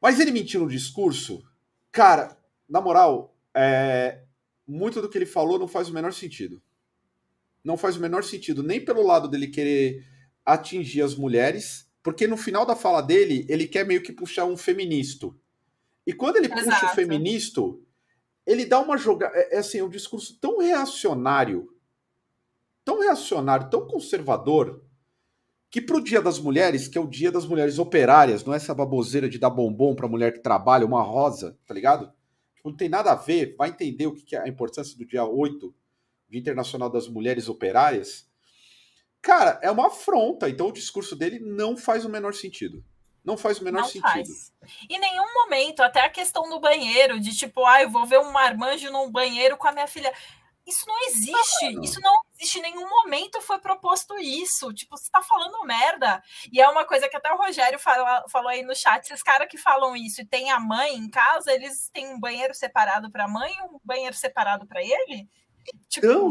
Mas ele mentiu no discurso? Cara, na moral, é, muito do que ele falou não faz o menor sentido. Não faz o menor sentido, nem pelo lado dele querer atingir as mulheres, porque no final da fala dele, ele quer meio que puxar um feministo. E quando ele Exato. puxa o feministo, ele dá uma jogada. É, é assim, é um discurso tão reacionário, tão reacionário, tão conservador, que pro Dia das Mulheres, que é o Dia das Mulheres Operárias, não é essa baboseira de dar bombom pra mulher que trabalha, uma rosa, tá ligado? Não tem nada a ver, vai entender o que é a importância do dia 8, Dia Internacional das Mulheres Operárias. Cara, é uma afronta, então o discurso dele não faz o menor sentido. Não faz o menor não sentido. Faz. Em nenhum momento, até a questão do banheiro, de tipo, ah, eu vou ver um marmanjo num banheiro com a minha filha. Isso não existe. Não. Isso não existe. Em nenhum momento foi proposto isso. Tipo, você tá falando merda. E é uma coisa que até o Rogério fala, falou aí no chat. Esses caras que falam isso e tem a mãe em casa, eles têm um banheiro separado para a mãe e um banheiro separado para ele? Tipo, eu,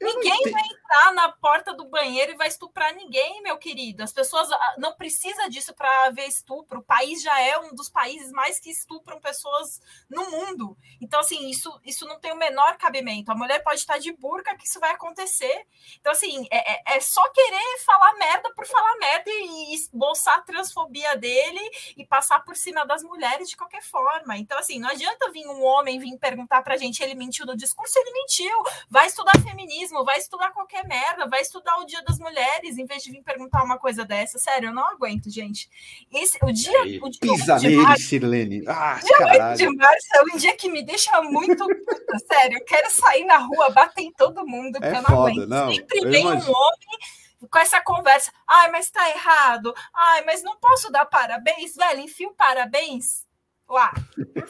ninguém vai entrar na porta do banheiro e vai estuprar ninguém, meu querido. As pessoas ah, não precisa disso para haver estupro. O país já é um dos países mais que estupram pessoas no mundo. Então, assim, isso, isso não tem o menor cabimento. A mulher pode estar de burca que isso vai acontecer. Então, assim, é, é, é só querer falar merda por falar merda e, e bolsar a transfobia dele e passar por cima das mulheres de qualquer forma. Então, assim, não adianta vir um homem vir perguntar pra gente, ele mentiu no discurso, ele mentiu mentiu. Vai estudar feminismo, vai estudar qualquer merda, vai estudar o Dia das Mulheres, em vez de vir perguntar uma coisa dessa. Sério, eu não aguento, gente. Esse, o dia. Aí, o dia pisa nele, março, Sirlene. Ah, dia caralho. de março é um dia que me deixa muito puta, sério. Eu quero sair na rua, bater em todo mundo, porque é eu não foda, aguento. Não, Sempre vem imagino. um homem com essa conversa. Ai, mas tá errado. Ai, mas não posso dar parabéns, velho. Enfim, parabéns lá.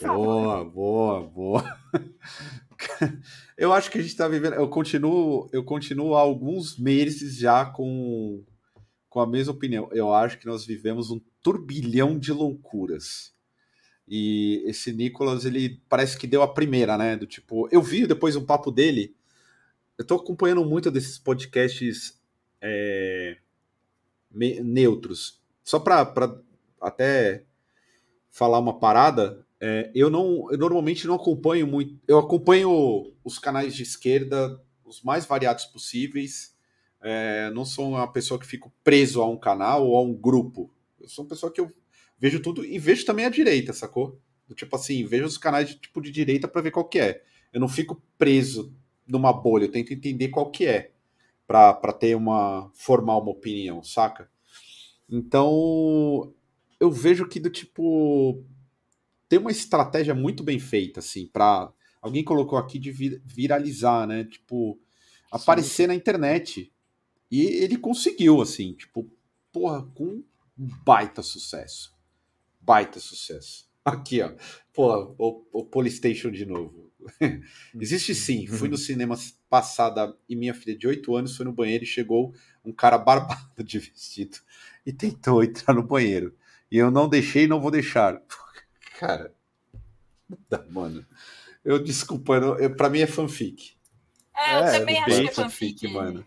Boa, boa, boa. Eu acho que a gente está vivendo. Eu continuo, eu continuo há alguns meses já com, com a mesma opinião. Eu acho que nós vivemos um turbilhão de loucuras. E esse Nicolas, ele parece que deu a primeira, né? Do tipo, eu vi depois um papo dele. Eu tô acompanhando muito desses podcasts é, neutros. Só para até falar uma parada, é, eu não, eu normalmente não acompanho muito. Eu acompanho os canais de esquerda, os mais variados possíveis. É, não sou uma pessoa que fico preso a um canal ou a um grupo. Eu sou uma pessoa que eu vejo tudo e vejo também a direita, sacou? Tipo assim, vejo os canais de tipo de direita para ver qual que é. Eu não fico preso numa bolha, eu tento entender qual que é para ter uma formar uma opinião, saca? Então, eu vejo que do tipo tem uma estratégia muito bem feita assim para alguém colocou aqui de viralizar, né? Tipo, aparecer Sim. na internet. E ele conseguiu assim, tipo, porra, com baita sucesso. Baita sucesso. Aqui, ó. Pô, o, o Polystation de novo. Existe sim. Fui no cinema passada e minha filha de 8 anos foi no banheiro e chegou um cara barbado de vestido e tentou entrar no banheiro. E eu não deixei e não vou deixar. Cara, mano. Eu desculpa, eu, eu, pra mim é fanfic. É, eu é, também acho que é fanfic, fanfic mano.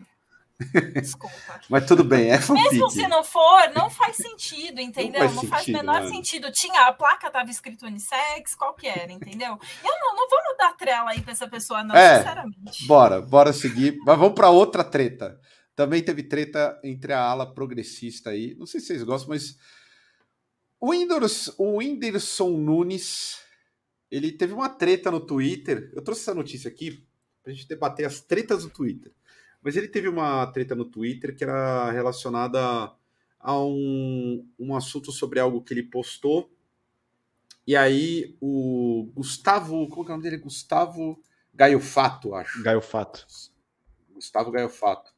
Desculpa. Mas tudo bem, é fanfic. Mesmo se não for, não faz sentido, entendeu? Não faz, não faz o menor mano. sentido. Tinha, a placa tava escrito unissex, qual que era, entendeu? Eu não, não vamos dar trela aí pra essa pessoa, não, é, sinceramente. Bora, bora seguir. Mas vamos para outra treta. Também teve treta entre a ala progressista aí. Não sei se vocês gostam, mas o, Windows, o Whindersson Nunes, ele teve uma treta no Twitter. Eu trouxe essa notícia aqui pra gente debater as tretas do Twitter. Mas ele teve uma treta no Twitter que era relacionada a um, um assunto sobre algo que ele postou. E aí o Gustavo, como é o nome dele? Gustavo Gaiofato, acho. Gaiofato. Gustavo Gaiofato.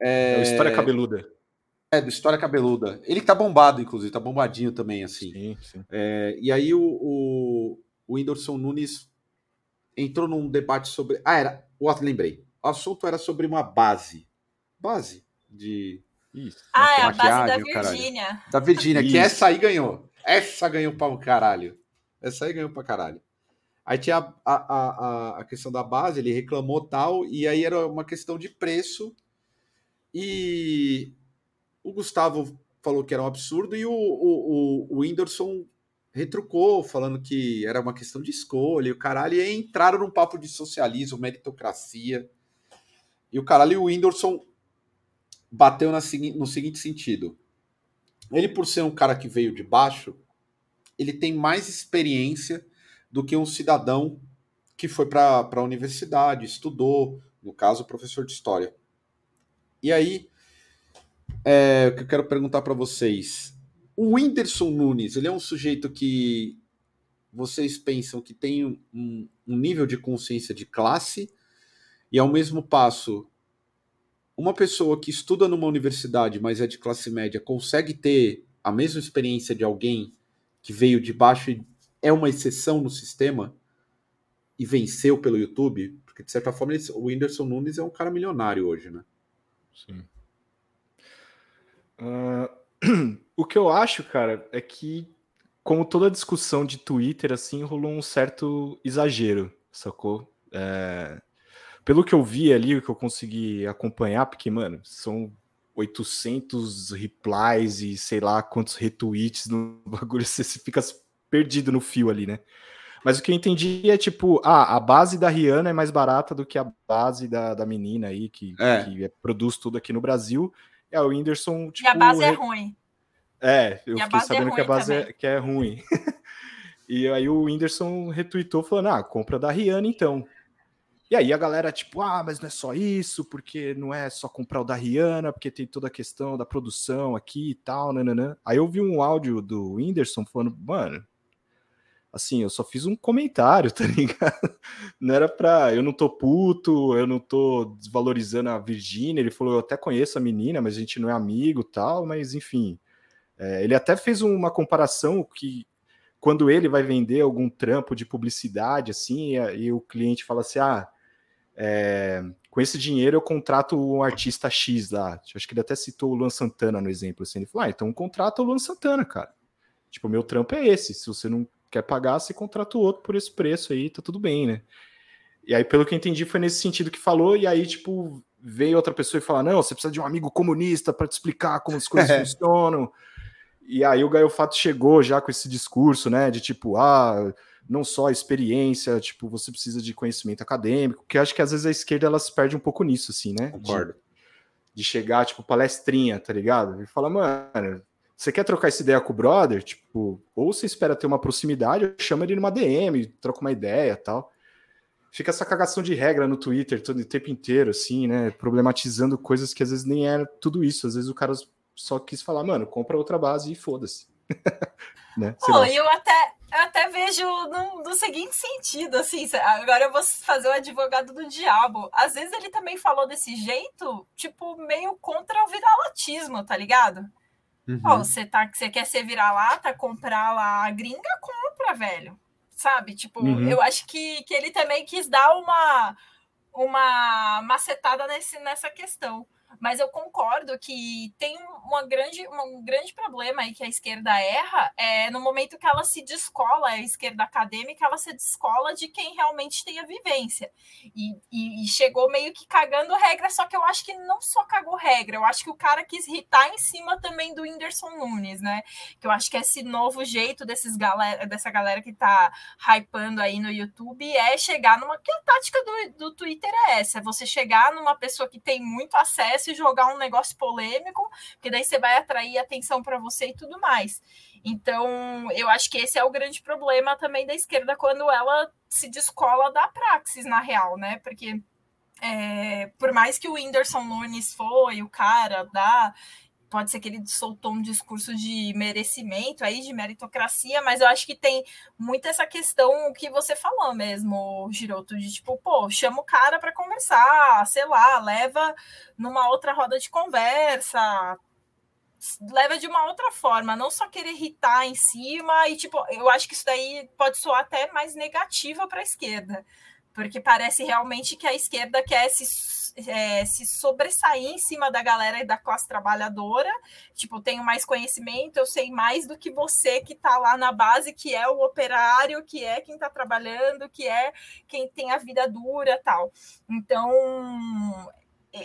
É... é História Cabeluda. É, do História Cabeluda. Ele tá bombado, inclusive, tá bombadinho também, assim. Sim, sim. É, e aí o, o, o Whindersson Nunes entrou num debate sobre. Ah, era. O lembrei. O assunto era sobre uma base. Base de. Isso. Ah, é a base da Virgínia. Da Virgínia, que essa aí ganhou. Essa ganhou pra caralho. Essa aí ganhou pra caralho. Aí tinha a, a, a, a questão da base, ele reclamou tal, e aí era uma questão de preço. E o Gustavo falou que era um absurdo e o, o, o Whindersson retrucou, falando que era uma questão de escolha e o caralho, e entraram num papo de socialismo, meritocracia. E o caralho, e o Whindersson bateu na, no seguinte sentido. Ele, por ser um cara que veio de baixo, ele tem mais experiência do que um cidadão que foi para a universidade, estudou, no caso, professor de história. E aí, é, que eu quero perguntar para vocês. O Whindersson Nunes, ele é um sujeito que vocês pensam que tem um, um nível de consciência de classe e, ao mesmo passo, uma pessoa que estuda numa universidade, mas é de classe média, consegue ter a mesma experiência de alguém que veio de baixo e é uma exceção no sistema e venceu pelo YouTube? Porque, de certa forma, o Whindersson Nunes é um cara milionário hoje, né? Sim. Uh, o que eu acho, cara, é que, como toda discussão de Twitter, assim, rolou um certo exagero, sacou? É... Pelo que eu vi ali, o que eu consegui acompanhar, porque, mano, são 800 replies e sei lá quantos retweets no bagulho, você fica perdido no fio ali, né? Mas o que eu entendi é tipo, ah, a base da Rihanna é mais barata do que a base da, da menina aí que, é. que produz tudo aqui no Brasil. É, o Whindersson. Tipo, e a tipo, base é ruim. É, eu fiquei é sabendo é que a base é, que é ruim. e aí o Whindersson retweetou falando: ah, compra da Rihanna então. E aí a galera, tipo, ah, mas não é só isso, porque não é só comprar o da Rihanna, porque tem toda a questão da produção aqui e tal, nananã. Aí eu vi um áudio do Whindersson falando, mano, assim, eu só fiz um comentário, tá ligado? Não era pra. Eu não tô puto, eu não tô desvalorizando a Virgínia. Ele falou, eu até conheço a menina, mas a gente não é amigo tal, mas enfim. É, ele até fez uma comparação que quando ele vai vender algum trampo de publicidade, assim, e, e o cliente fala assim: ah, é, com esse dinheiro eu contrato um artista X lá. Acho que ele até citou o Luan Santana no exemplo. Assim. Ele falou: ah, então contrata o Luan Santana, cara. Tipo, meu trampo é esse. Se você não quer pagar, você contrata o outro por esse preço aí, tá tudo bem, né? E aí, pelo que eu entendi, foi nesse sentido que falou, e aí, tipo, veio outra pessoa e falar: não, você precisa de um amigo comunista para te explicar como as coisas funcionam. E aí o Gaio Fato chegou já com esse discurso, né? De tipo, ah, não só experiência, tipo, você precisa de conhecimento acadêmico, que acho que às vezes a esquerda ela se perde um pouco nisso, assim, né? Concordo. De, de chegar, tipo, palestrinha, tá ligado? E falar, mano, você quer trocar essa ideia com o brother? Tipo, ou você espera ter uma proximidade, chama ele numa DM, troca uma ideia tal. Fica essa cagação de regra no Twitter todo o tempo inteiro, assim, né? Problematizando coisas que às vezes nem era tudo isso. Às vezes o cara só quis falar, mano, compra outra base e foda-se. né? Pô, eu até, eu até vejo no, no, seguinte sentido, assim, agora eu vou fazer o advogado do diabo. Às vezes ele também falou desse jeito, tipo, meio contra o viralatismo, tá ligado? Uhum. Ó, você, tá, você quer ser vira-lata, comprar lá a gringa, compra, velho. Sabe? Tipo, uhum. eu acho que, que ele também quis dar uma, uma macetada nesse, nessa questão. Mas eu concordo que tem uma grande, um grande problema aí que a esquerda erra é no momento que ela se descola, a esquerda acadêmica, ela se descola de quem realmente tem a vivência. E, e, e, chegou meio que cagando regra, só que eu acho que não só cagou regra, eu acho que o cara quis irritar em cima também do Whindersson Nunes, né? Que eu acho que esse novo jeito desses galera, dessa galera que tá hypando aí no YouTube é chegar numa. Que a tática do, do Twitter é essa: é você chegar numa pessoa que tem muito acesso se jogar um negócio polêmico, porque daí você vai atrair atenção para você e tudo mais. Então, eu acho que esse é o grande problema também da esquerda quando ela se descola da praxis, na real, né? Porque é, por mais que o Whindersson Nunes foi o cara da pode ser que ele soltou um discurso de merecimento aí, de meritocracia, mas eu acho que tem muito essa questão que você falou mesmo, Giroto, de tipo, pô, chama o cara para conversar, sei lá, leva numa outra roda de conversa, leva de uma outra forma, não só querer irritar em cima e tipo, eu acho que isso daí pode soar até mais negativa para a esquerda, porque parece realmente que a esquerda quer se é, se sobressair em cima da galera da classe trabalhadora. Tipo, tenho mais conhecimento, eu sei mais do que você que está lá na base, que é o operário, que é quem está trabalhando, que é quem tem a vida dura tal. Então,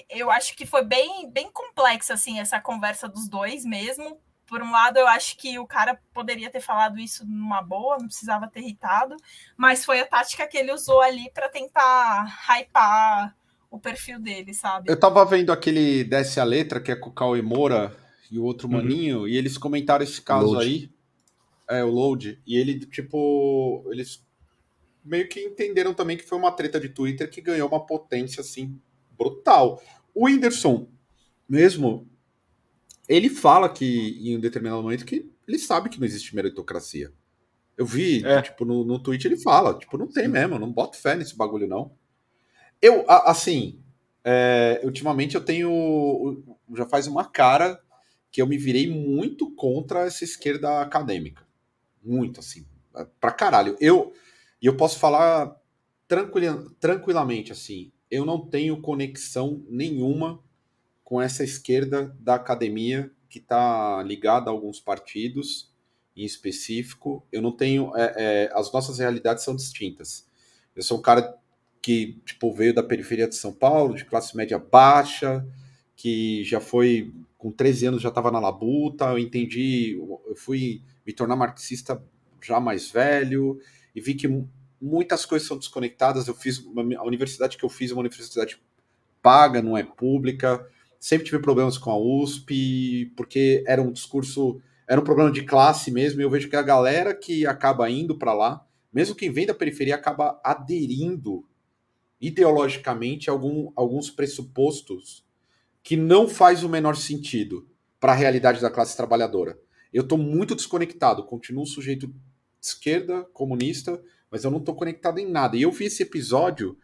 eu acho que foi bem, bem complexa assim essa conversa dos dois mesmo. Por um lado, eu acho que o cara poderia ter falado isso numa boa, não precisava ter irritado, mas foi a tática que ele usou ali para tentar hypar o perfil dele, sabe? Eu tava vendo aquele Desce a Letra, que é com o Cauê Moura e o outro uhum. maninho, e eles comentaram esse caso Load. aí. É, o Load. E ele, tipo, eles meio que entenderam também que foi uma treta de Twitter que ganhou uma potência, assim, brutal. O Whindersson, mesmo, ele fala que, em um determinado momento, que ele sabe que não existe meritocracia. Eu vi, é. tipo, no, no tweet ele fala, tipo, não tem Sim. mesmo, não boto fé nesse bagulho, não. Eu, assim, é, ultimamente eu tenho. Já faz uma cara que eu me virei muito contra essa esquerda acadêmica. Muito, assim. Pra caralho. Eu, eu posso falar tranquil, tranquilamente, assim. Eu não tenho conexão nenhuma com essa esquerda da academia que está ligada a alguns partidos em específico. Eu não tenho. É, é, as nossas realidades são distintas. Eu sou um cara que tipo, veio da periferia de São Paulo, de classe média baixa, que já foi, com 13 anos já estava na labuta, eu entendi, eu fui me tornar marxista já mais velho, e vi que muitas coisas são desconectadas, eu fiz, a universidade que eu fiz é uma universidade paga, não é pública, sempre tive problemas com a USP, porque era um discurso, era um problema de classe mesmo, e eu vejo que a galera que acaba indo para lá, mesmo quem vem da periferia, acaba aderindo ideologicamente algum, alguns pressupostos que não faz o menor sentido para a realidade da classe trabalhadora. Eu estou muito desconectado, continuo sujeito de esquerda, comunista, mas eu não estou conectado em nada. E eu vi esse episódio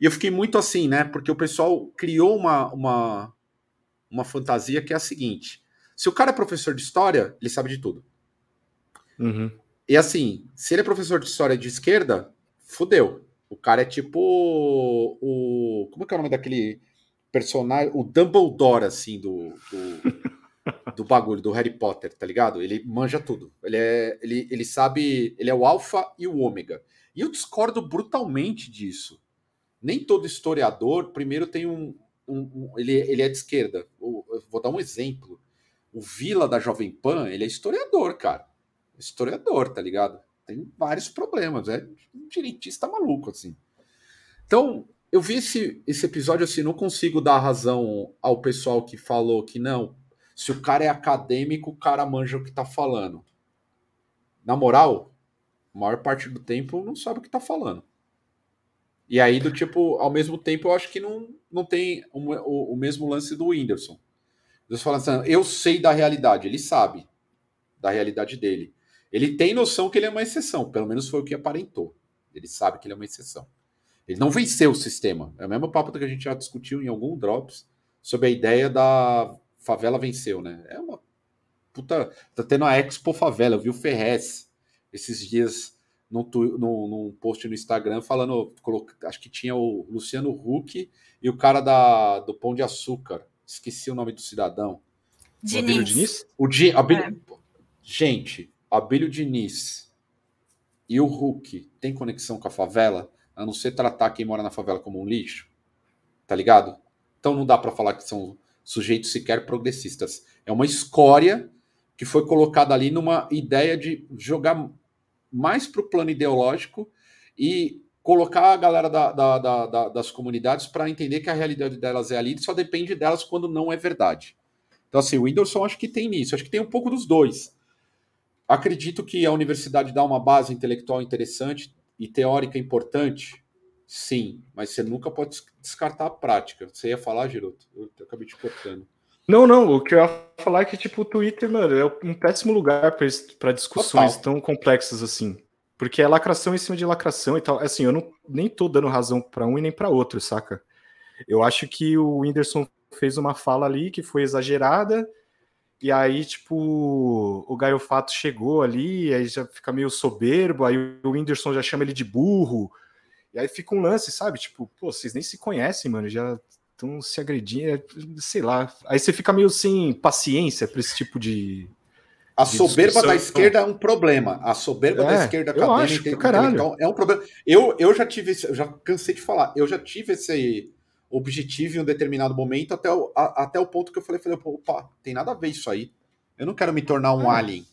e eu fiquei muito assim, né? Porque o pessoal criou uma, uma, uma fantasia que é a seguinte: se o cara é professor de história, ele sabe de tudo. Uhum. E assim, se ele é professor de história de esquerda, fudeu O cara é tipo o. Como é que é o nome daquele personagem? O Dumbledore, assim, do, do, do bagulho, do Harry Potter, tá ligado? Ele manja tudo. Ele, é, ele, ele sabe. Ele é o alfa e o ômega. E eu discordo brutalmente disso. Nem todo historiador, primeiro, tem um. Um, um ele, ele é de esquerda. Eu vou dar um exemplo. O Vila da Jovem Pan, ele é historiador, cara. Historiador, tá ligado? tem vários problemas, é um direitista maluco, assim. Então, eu vi esse, esse episódio assim, não consigo dar razão ao pessoal que falou que não, se o cara é acadêmico, o cara manja o que tá falando. Na moral, a maior parte do tempo não sabe o que tá falando. E aí, do tipo, ao mesmo tempo, eu acho que não, não tem o, o, o mesmo lance do Whindersson. Deus falando assim, eu sei da realidade, ele sabe da realidade dele. Ele tem noção que ele é uma exceção, pelo menos foi o que aparentou. Ele sabe que ele é uma exceção. Ele não venceu o sistema. É o mesmo papo que a gente já discutiu em algum Drops sobre a ideia da favela venceu, né? É uma puta. Tá tendo a Expo Favela. Eu vi o Ferrez esses dias num, num, num post no Instagram falando. Acho que tinha o Luciano Huck e o cara da, do Pão de Açúcar. Esqueci o nome do cidadão. Diniz. O Diniz? O Di, Abílio, é. Gente, Abílio Diniz e o Hulk têm conexão com a favela, a não ser tratar quem mora na favela como um lixo? Tá ligado? Então não dá para falar que são sujeitos sequer progressistas. É uma escória que foi colocada ali numa ideia de jogar mais para o plano ideológico e colocar a galera da, da, da, das comunidades para entender que a realidade delas é ali e só depende delas quando não é verdade. Então, assim, o Whindersson acho que tem nisso, acho que tem um pouco dos dois. Acredito que a universidade dá uma base intelectual interessante e teórica importante, sim, mas você nunca pode descartar a prática. Você ia falar, Giroto? Eu acabei te cortando. Não, não, o que eu ia falar é que, tipo, o Twitter, mano, é um péssimo lugar para discussões Total. tão complexas assim. Porque é lacração em cima de lacração e tal. Assim, eu não, nem tô dando razão para um e nem para outro, saca? Eu acho que o Whindersson fez uma fala ali que foi exagerada, e aí, tipo, o Gaio Fato chegou ali, aí já fica meio soberbo, aí o Whindersson já chama ele de burro. E aí fica um lance, sabe? Tipo, pô, vocês nem se conhecem, mano, já estão se agredindo, é, sei lá. Aí você fica meio sem paciência para esse tipo de. A de soberba da esquerda é um problema. A soberba é, da esquerda acadêmica acho, é um problema. Eu, eu já tive, eu já cansei de falar, eu já tive esse objetivo em um determinado momento, até o, a, até o ponto que eu falei, falei, opa, tem nada a ver isso aí. Eu não quero me tornar um ah. alien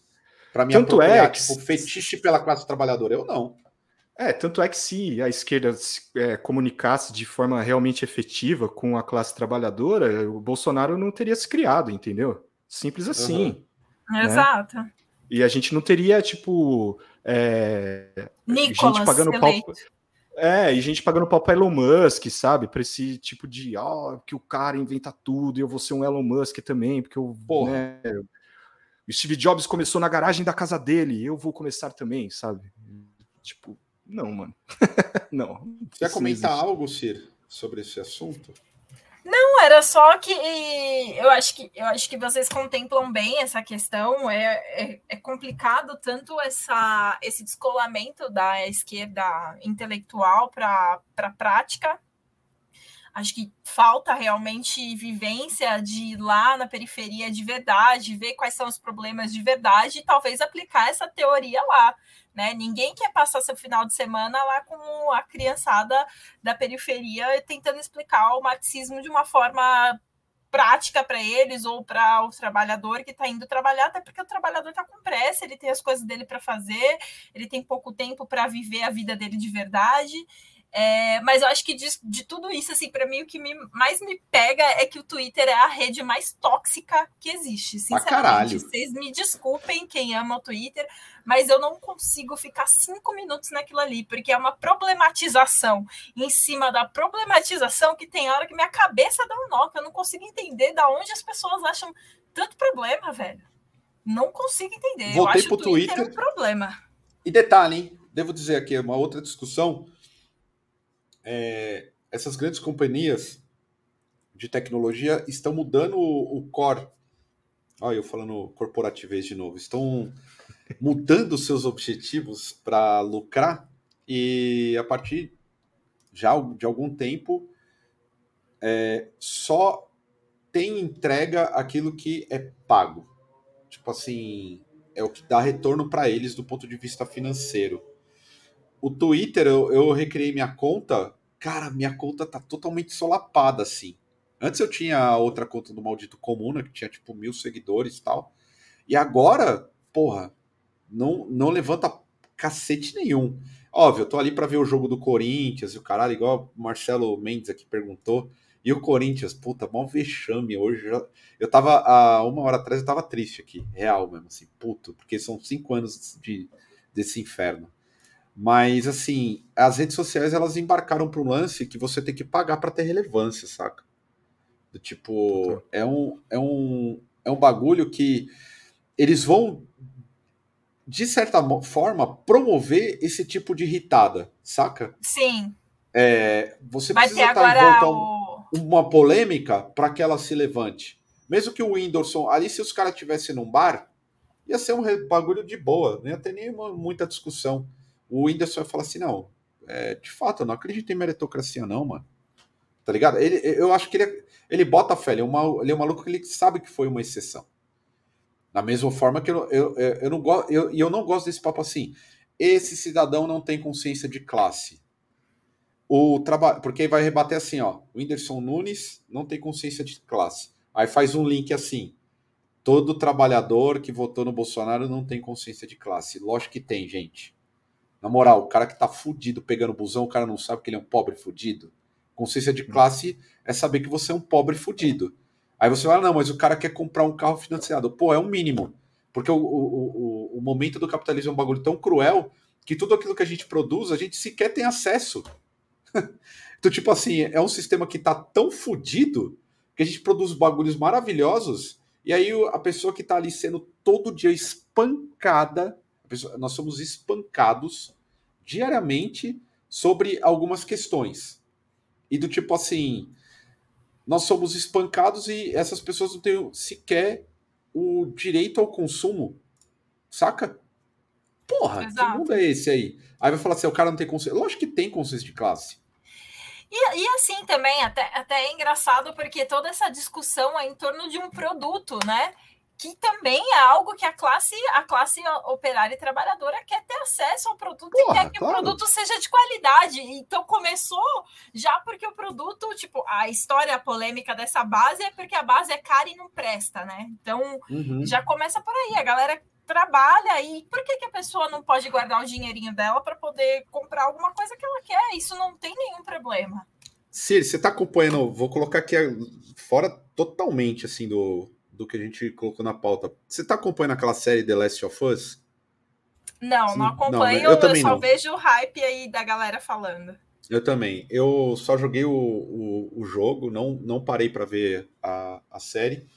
para me tanto é que... tipo, fetiche pela classe trabalhadora. Eu não. É, tanto é que se a esquerda se, é, comunicasse de forma realmente efetiva com a classe trabalhadora, o Bolsonaro não teria se criado, entendeu? Simples assim. Uhum. Né? Exato. E a gente não teria, tipo, é, Nicolas gente pagando pau. É, e gente pagando pau para Elon Musk, sabe? Para esse tipo de, ó, oh, que o cara inventa tudo e eu vou ser um Elon Musk também, porque eu, Porra. né, o Steve Jobs começou na garagem da casa dele, eu vou começar também, sabe? Tipo, não, mano. não. Quer comentar algo, Cir, sobre esse assunto? Não, era só que eu acho que eu acho que vocês contemplam bem essa questão. É, é, é, complicado tanto essa, esse descolamento da esquerda intelectual para a prática. Acho que falta realmente vivência de ir lá na periferia de verdade, ver quais são os problemas de verdade e talvez aplicar essa teoria lá. Né? Ninguém quer passar seu final de semana lá com a criançada da periferia tentando explicar o marxismo de uma forma prática para eles ou para o trabalhador que está indo trabalhar, até porque o trabalhador está com pressa, ele tem as coisas dele para fazer, ele tem pouco tempo para viver a vida dele de verdade. É, mas eu acho que de, de tudo isso, assim, para mim o que me, mais me pega é que o Twitter é a rede mais tóxica que existe. Sinceramente, vocês me desculpem quem ama o Twitter, mas eu não consigo ficar cinco minutos naquilo ali, porque é uma problematização em cima da problematização que tem hora que minha cabeça dá um nó, que eu não consigo entender da onde as pessoas acham tanto problema, velho. Não consigo entender. Voltei eu acho pro o Twitter, Twitter um problema. E detalhe, hein? Devo dizer aqui, uma outra discussão é, essas grandes companhias de tecnologia estão mudando o, o core. Olha, eu falando corporativez de novo. Estão mudando seus objetivos para lucrar e a partir já de algum tempo, é, só tem entrega aquilo que é pago. Tipo assim, é o que dá retorno para eles do ponto de vista financeiro. O Twitter, eu, eu recriei minha conta, cara, minha conta tá totalmente solapada, assim. Antes eu tinha outra conta do Maldito Comuna, que tinha tipo mil seguidores e tal. E agora, porra, não, não levanta cacete nenhum. Óbvio, eu tô ali para ver o jogo do Corinthians e o caralho, igual o Marcelo Mendes aqui perguntou. E o Corinthians, puta, mó vexame hoje. Já... Eu tava, há uma hora atrás, eu tava triste aqui, real mesmo, assim, puto, porque são cinco anos de, desse inferno. Mas, assim, as redes sociais, elas embarcaram para um lance que você tem que pagar para ter relevância, saca? Do tipo, é um, é, um, é um bagulho que eles vão, de certa forma, promover esse tipo de irritada, saca? Sim. É, você Vai precisa estar em volta o... uma polêmica para que ela se levante. Mesmo que o Whindersson, ali se os caras estivessem num bar, ia ser um bagulho de boa, não ia ter nenhuma muita discussão. O Whindersson ia falar assim, não, é, de fato, eu não acredito em meritocracia não, mano. Tá ligado? Ele, eu acho que ele, ele bota fé, ele é, uma, ele é um maluco que ele sabe que foi uma exceção. Da mesma forma que eu, eu, eu, eu não gosto, eu, eu não gosto desse papo assim. Esse cidadão não tem consciência de classe. O trabalho, porque vai rebater assim, ó. O Whindersson Nunes não tem consciência de classe. Aí faz um link assim. Todo trabalhador que votou no Bolsonaro não tem consciência de classe. Lógico que tem, gente. Na moral, o cara que tá fudido pegando busão, o cara não sabe que ele é um pobre fudido. Consciência de classe é saber que você é um pobre fudido. Aí você fala, não, mas o cara quer comprar um carro financiado. Pô, é um mínimo. Porque o, o, o, o momento do capitalismo é um bagulho tão cruel que tudo aquilo que a gente produz, a gente sequer tem acesso. então, tipo assim, é um sistema que tá tão fudido que a gente produz bagulhos maravilhosos e aí a pessoa que tá ali sendo todo dia espancada, pessoa, nós somos espancados diariamente sobre algumas questões. E do tipo assim, nós somos espancados e essas pessoas não têm sequer o direito ao consumo. Saca? Porra, Exato. que mundo é esse aí? Aí vai falar assim, o cara não tem consciência. Lógico que tem consciência de classe. E, e, assim também, até, até é engraçado, porque toda essa discussão é em torno de um produto, né? Que também é algo que a classe, a classe operária e trabalhadora quer ter acesso ao produto Porra, e quer que claro. o produto seja de qualidade. Então começou já porque o produto, tipo, a história polêmica dessa base é porque a base é cara e não presta, né? Então uhum. já começa por aí, a galera trabalha e por que, que a pessoa não pode guardar o dinheirinho dela para poder comprar alguma coisa que ela quer? Isso não tem nenhum problema. Siri, você está acompanhando, vou colocar aqui fora totalmente assim do, do que a gente colocou na pauta. Você está acompanhando aquela série The Last of Us? Não, Sim. não acompanho. Não, eu, eu só não. vejo o hype aí da galera falando. Eu também. Eu só joguei o, o, o jogo, não, não parei para ver a, a série.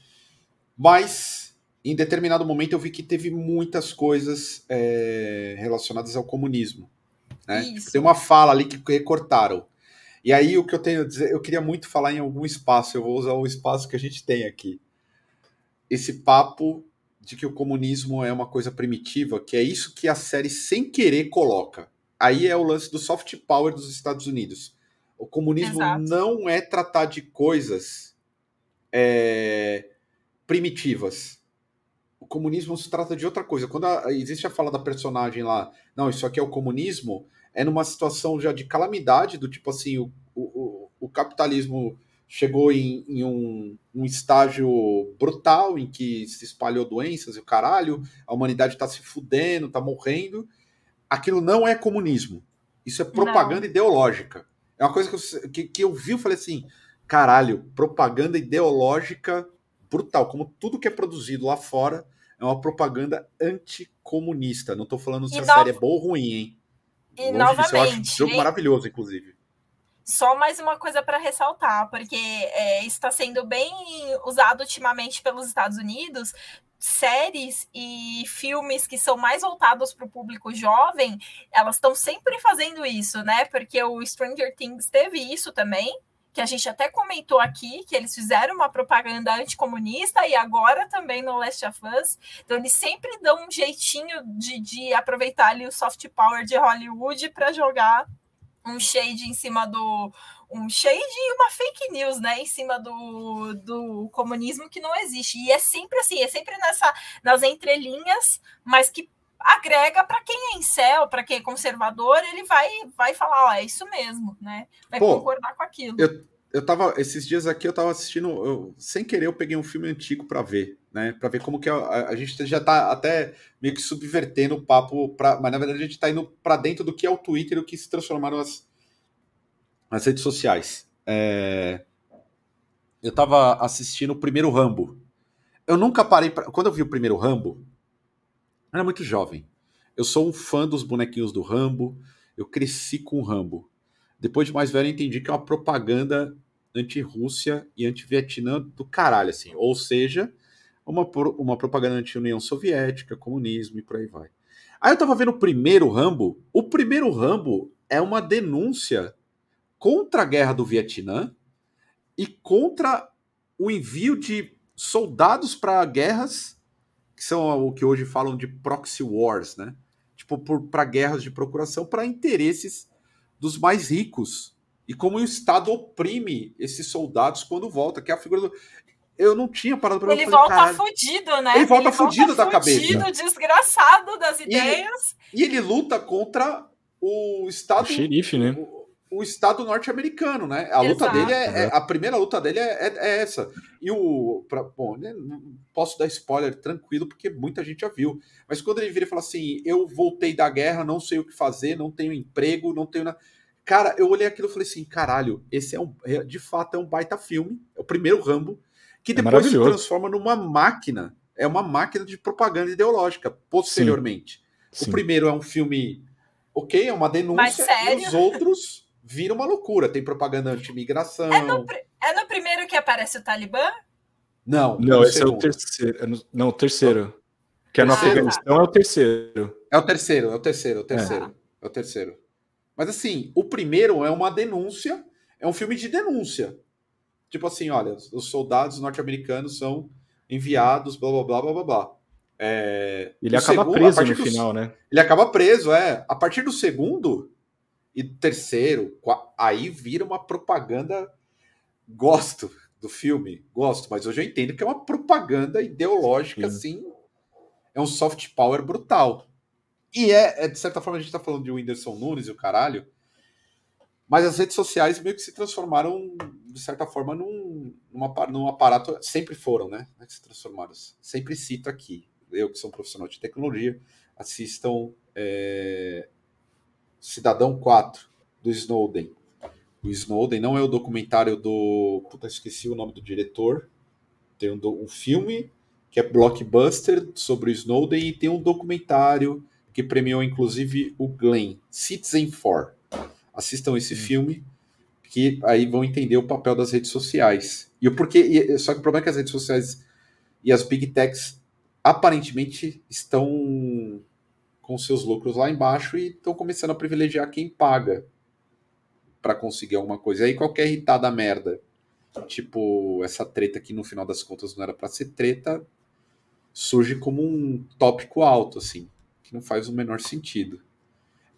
Mas, em determinado momento, eu vi que teve muitas coisas é, relacionadas ao comunismo. Né? Tipo, tem uma fala ali que recortaram. E aí, o que eu tenho a dizer, eu queria muito falar em algum espaço, eu vou usar o espaço que a gente tem aqui esse papo de que o comunismo é uma coisa primitiva, que é isso que a série sem querer coloca. Aí é o lance do soft power dos Estados Unidos. O comunismo Exato. não é tratar de coisas é, primitivas. O comunismo se trata de outra coisa. Quando a, existe a fala da personagem lá, não, isso aqui é o comunismo, é numa situação já de calamidade, do tipo assim, o, o, o capitalismo chegou em, em um, um, estágio brutal em que se espalhou doenças e o caralho, a humanidade está se fudendo, está morrendo. Aquilo não é comunismo. Isso é propaganda não. ideológica. É uma coisa que eu, que, que eu vi e falei assim: caralho, propaganda ideológica brutal. Como tudo que é produzido lá fora é uma propaganda anticomunista. Não estou falando se e a no... série é boa ou ruim, hein? E Longe novamente. Disso, eu acho um jogo maravilhoso, inclusive. Só mais uma coisa para ressaltar, porque é, está sendo bem usado ultimamente pelos Estados Unidos. Séries e filmes que são mais voltados para o público jovem, elas estão sempre fazendo isso, né? Porque o Stranger Things teve isso também, que a gente até comentou aqui, que eles fizeram uma propaganda anticomunista e agora também no Last of Us. Então, eles sempre dão um jeitinho de, de aproveitar ali o soft power de Hollywood para jogar um shade em cima do. Um shade e uma fake news, né? Em cima do, do comunismo que não existe. E é sempre assim, é sempre nessa, nas entrelinhas, mas que agrega para quem é incel, para quem é conservador, ele vai, vai falar, ó, é isso mesmo, né? Vai Pô, concordar com aquilo. Eu, eu tava, esses dias aqui eu tava assistindo, eu, sem querer eu peguei um filme antigo para ver, né? Para ver como que a, a, gente já tá até meio que subvertendo o papo, pra, mas na verdade a gente tá indo para dentro do que é o Twitter o que se transformaram as, as redes sociais. É, eu tava assistindo o primeiro Rambo. Eu nunca parei pra, quando eu vi o primeiro Rambo, eu era muito jovem. Eu sou um fã dos bonequinhos do Rambo. Eu cresci com o Rambo. Depois de mais velho, eu entendi que é uma propaganda anti-Rússia e anti-Vietnã do caralho, assim. Ou seja, uma, uma propaganda anti-União Soviética, comunismo e por aí vai. Aí eu tava vendo o primeiro Rambo. O primeiro Rambo é uma denúncia contra a guerra do Vietnã e contra o envio de soldados para guerras que são o que hoje falam de proxy wars, né? Tipo, para guerras de procuração, para interesses dos mais ricos. E como o Estado oprime esses soldados quando volta, que é a figura do. Eu não tinha parado para Ele volta caralho. fudido, né? Ele volta ele fudido volta da fudido, cabeça. desgraçado das ideias. E, e ele luta contra o Estado. O xerife, né? O, o Estado norte-americano, né? A luta Exato. dele é, é, a primeira luta dele é, é, é essa. E o pra, bom, né, não posso dar spoiler tranquilo porque muita gente já viu. Mas quando ele vira e fala assim, eu voltei da guerra, não sei o que fazer, não tenho emprego, não tenho nada. Cara, eu olhei aquilo e falei assim, caralho, esse é um, é, de fato é um baita filme, é o primeiro Rambo que é depois se transforma numa máquina, é uma máquina de propaganda ideológica posteriormente. Sim. O primeiro é um filme, ok, é uma denúncia, e os outros vira uma loucura. Tem propaganda anti-imigração. É no, é no primeiro que aparece o Talibã? Não. Não, esse segundo. é o terceiro. É no, não, o terceiro. Que é no ah, Afeganistão, é o terceiro. É o terceiro, é o terceiro, é o terceiro. É. é o terceiro. Mas assim, o primeiro é uma denúncia, é um filme de denúncia. Tipo assim, olha, os soldados norte-americanos são enviados, blá blá blá blá blá blá. É, ele acaba segundo, preso no do, final, né? Ele acaba preso, é. A partir do segundo, e terceiro, aí vira uma propaganda. Gosto do filme, gosto, mas hoje eu entendo que é uma propaganda ideológica, Sim. assim. É um soft power brutal. E é, é, de certa forma, a gente tá falando de Whindersson Nunes e o caralho, mas as redes sociais meio que se transformaram, de certa forma, num, numa, num aparato. Sempre foram, né? É que se transformaram. Sempre cito aqui. Eu, que sou um profissional de tecnologia, assistam é, Cidadão 4, do Snowden. O Snowden não é o documentário do. Puta, esqueci o nome do diretor. Tem um, um filme que é blockbuster sobre o Snowden e tem um documentário que premiou inclusive o Glenn, Citizen 4. Assistam esse hum. filme, que aí vão entender o papel das redes sociais. E o porquê. E, só que o problema é que as redes sociais e as big techs aparentemente estão com seus lucros lá embaixo e estão começando a privilegiar quem paga para conseguir alguma coisa. Aí qualquer irritada merda, tipo essa treta que no final das contas não era para ser treta, surge como um tópico alto, assim, que não faz o menor sentido.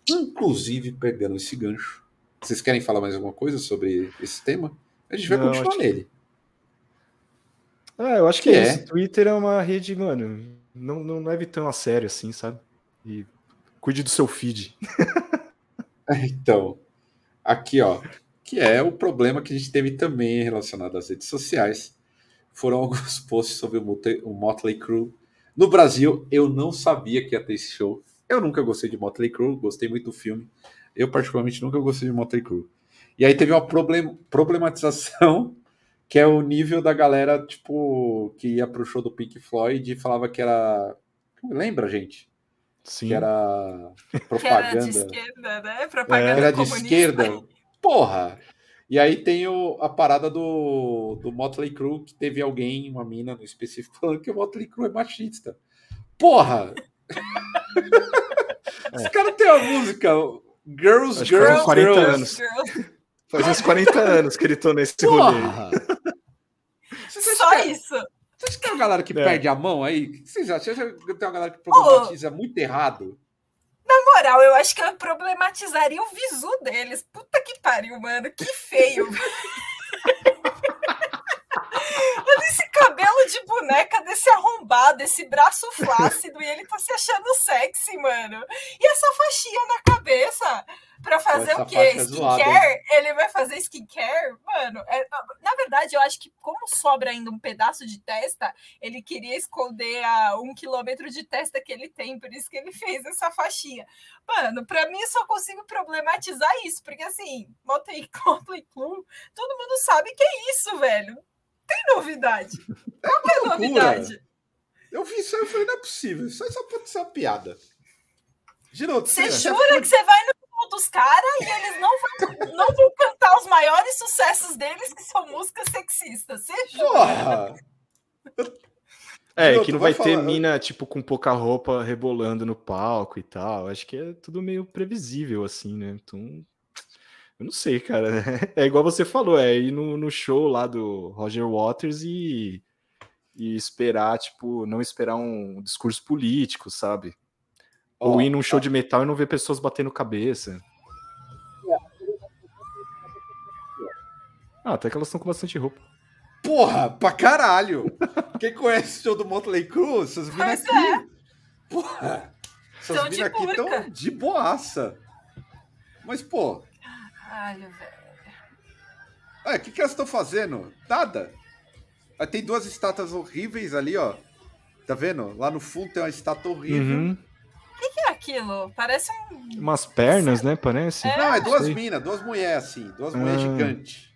Inclusive, pegando esse gancho, vocês querem falar mais alguma coisa sobre esse tema? A gente vai não, continuar nele. Ah, eu acho que, que é. Twitter é uma rede, mano, não, não leve tão a sério assim, sabe? E cuide do seu feed. então, aqui, ó, que é o problema que a gente teve também relacionado às redes sociais. Foram alguns posts sobre o Motley Crue. No Brasil, eu não sabia que ia ter esse show. Eu nunca gostei de Motley Crue, gostei muito do filme. Eu, particularmente, nunca gostei de Motley Crue. E aí teve uma problem problematização, que é o nível da galera, tipo, que ia pro show do Pink Floyd e falava que era. Lembra, gente? Sim. que era propaganda. Que era de esquerda, né? Propaganda é. Era de esquerda. Porra! E aí tem o, a parada do, do Motley Crue, que teve alguém, uma mina no específico, falando que o Motley Crue é machista. Porra! É. Os caras têm a música Girls, Acho Girls, 40 Girls. Anos. Faz uns 40 anos que ele tô nesse Porra. rolê. Só isso. Você acha que tem uma galera que é. perde a mão aí? O que vocês acham? Você acha que tem uma galera que problematiza oh. muito errado? Na moral, eu acho que eu problematizaria o visu deles. Puta que pariu, mano. Que feio. Cabelo de boneca desse arrombado, esse braço flácido, e ele tá se achando sexy, mano. E essa faixinha na cabeça pra fazer o quê? É skincare? ele vai fazer skincare? Mano, é, na verdade, eu acho que como sobra ainda um pedaço de testa, ele queria esconder a um quilômetro de testa que ele tem, por isso que ele fez essa faixinha. Mano, pra mim, eu só consigo problematizar isso, porque assim, Motley Crue, todo mundo sabe que é isso, velho tem novidade. Qual é a novidade? Eu vi isso aí e falei, não é possível. Isso aí só pode ser uma piada. Giroto, você jura que você vai no dos caras e eles não vão, não vão cantar os maiores sucessos deles, que são músicas sexistas. Você jura? É, que não vai, vai ter mina, tipo, com pouca roupa rebolando no palco e tal. Acho que é tudo meio previsível, assim, né? Então, eu não sei, cara. É igual você falou, é ir no, no show lá do Roger Waters e, e esperar, tipo, não esperar um discurso político, sabe? Oh, Ou ir num show oh. de metal e não ver pessoas batendo cabeça. Ah, até que elas estão com bastante roupa. Porra, pra caralho! Quem conhece o show do Motley Crue, essas minas aqui... É. Porra! Essas minas aqui estão de boaça. Mas, pô, Caralho, velho. o que, que elas estão fazendo? Nada. Aí tem duas estátuas horríveis ali, ó. Tá vendo? Lá no fundo tem uma estátua horrível. Uhum. O que, que, é aquilo? Parece um. Umas pernas, né? Parece. É. Não, é duas minas, duas mulheres assim. Duas mulheres ah. gigantes.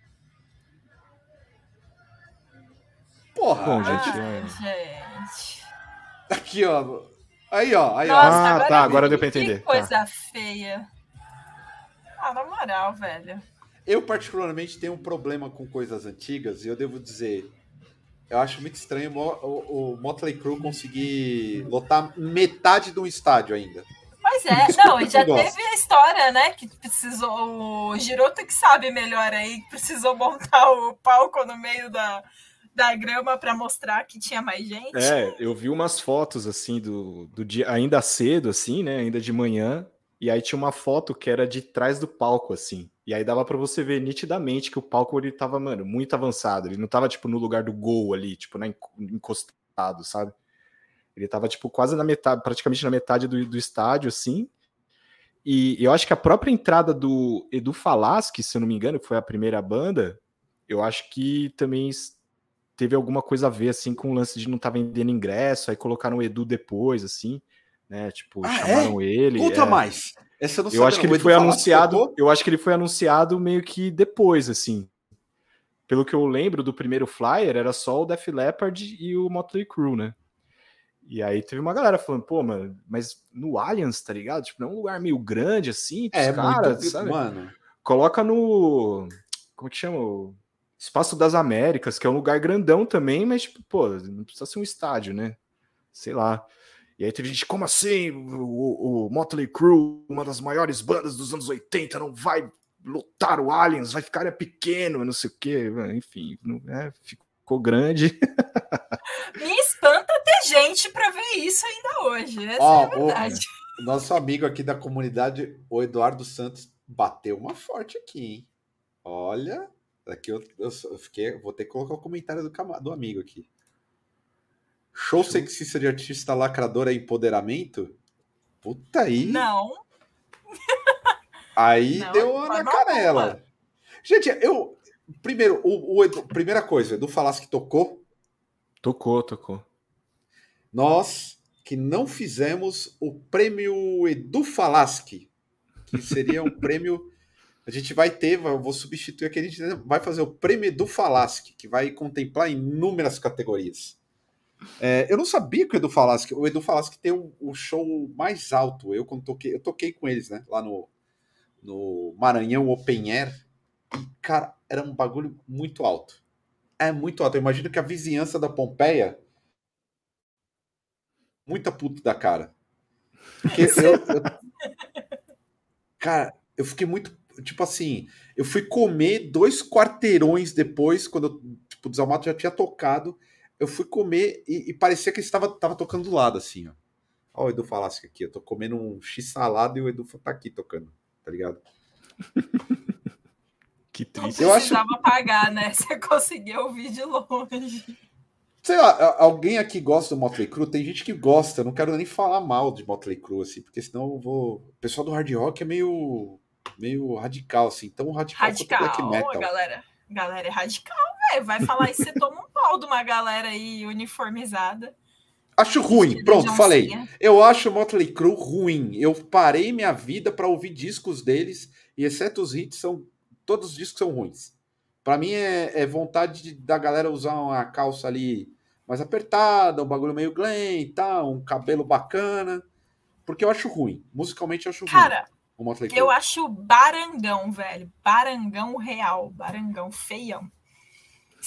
Porra! Bom, gente, ah, é... gente. Aqui, ó. Aí, ó. Aí, Nossa, ó. Ah, agora tá. Agora deu pra entender. Que coisa tá. feia. Ah, na moral, velho. Eu, particularmente, tenho um problema com coisas antigas e eu devo dizer. Eu acho muito estranho o, o, o Motley Crue conseguir lotar metade de um estádio ainda. Pois é, não, e já teve a história, né? Que precisou. O Giroto que sabe melhor aí, precisou montar o palco no meio da, da grama para mostrar que tinha mais gente. É, eu vi umas fotos assim do, do dia ainda cedo, assim, né? Ainda de manhã, e aí tinha uma foto que era de trás do palco, assim. E aí dava para você ver nitidamente que o palco ele tava, mano, muito avançado. Ele não tava, tipo, no lugar do gol ali, tipo, né, encostado, sabe? Ele tava, tipo, quase na metade, praticamente na metade do, do estádio, assim. E eu acho que a própria entrada do Edu Falaschi, se eu não me engano, que foi a primeira banda, eu acho que também teve alguma coisa a ver, assim, com o lance de não estar tá vendendo ingresso, aí colocaram o Edu depois, assim né? Tipo, ah, é? chamaram é? ele. Conta é... mais. Essa eu, eu acho que ele foi anunciado. Eu acho que ele foi anunciado meio que depois, assim. Pelo que eu lembro do primeiro flyer, era só o Def Leppard e o Motley Crue, né? E aí teve uma galera falando, pô, mano, mas no Allianz, tá ligado? Tipo, não é um lugar meio grande assim, é, caras, muito... sabe? Mano. Coloca no. Como que chama? Espaço das Américas, que é um lugar grandão também, mas, tipo, pô, não precisa ser um estádio, né? Sei lá. E aí teve gente, como assim? O, o Motley Crue, uma das maiores bandas dos anos 80, não vai lutar o Aliens, vai ficar é pequeno, não sei o quê. Enfim, é, ficou grande. Me espanta ter gente para ver isso ainda hoje. Essa oh, é a verdade. O, nosso amigo aqui da comunidade, o Eduardo Santos, bateu uma forte aqui, hein? Olha, aqui eu, eu, eu fiquei, vou ter que colocar o comentário do, do amigo aqui. Show sexista de artista lacrador é empoderamento? Puta aí. Não. Aí não, deu na canela. Gente, eu. Primeiro, o, o Edu, primeira coisa, Edu falasse que tocou. Tocou, tocou. Nós que não fizemos o prêmio Edu Falaschi, que seria um prêmio. A gente vai ter, eu vou substituir aqui, a gente vai fazer o prêmio Edu Falaschi, que vai contemplar inúmeras categorias. É, eu não sabia que o Edu falasse que o Edu falasse que tem o, o, show mais alto. Eu quando toquei, eu toquei com eles, né? Lá no, no Maranhão Open Air. E, cara, era um bagulho muito alto. É muito alto. Eu imagino que a vizinhança da Pompeia. Muita puta da cara. Porque eu, eu, cara, eu fiquei muito. Tipo assim, eu fui comer dois quarteirões depois, quando eu, tipo, o Desalmato já tinha tocado eu fui comer e, e parecia que ele estava, estava tocando do lado, assim, ó. Olha o Edu Falasco aqui, eu tô comendo um x-salada e o Edu tá aqui tocando, tá ligado? que triste. Não precisava eu acho... pagar, né? Você conseguiu ouvir de longe. Sei lá, alguém aqui gosta do Motley Crue? Tem gente que gosta, eu não quero nem falar mal de Motley Crue, assim, porque senão eu vou... O pessoal do hard rock é meio, meio radical, assim, tão radical, radical quanto black metal. galera. Galera é radical, velho. Vai falar isso, você toma um pau de uma galera aí uniformizada. Acho ruim, pronto, falei. Eu acho o Motley Crue ruim. Eu parei minha vida para ouvir discos deles e exceto os hits são todos os discos são ruins. Para mim é, é, vontade de, da galera usar uma calça ali mais apertada, um bagulho meio glam e tal, um cabelo bacana, porque eu acho ruim. Musicalmente eu acho Cara, ruim. O Motley Crue. Eu acho barangão, velho. Barangão real, barangão feião.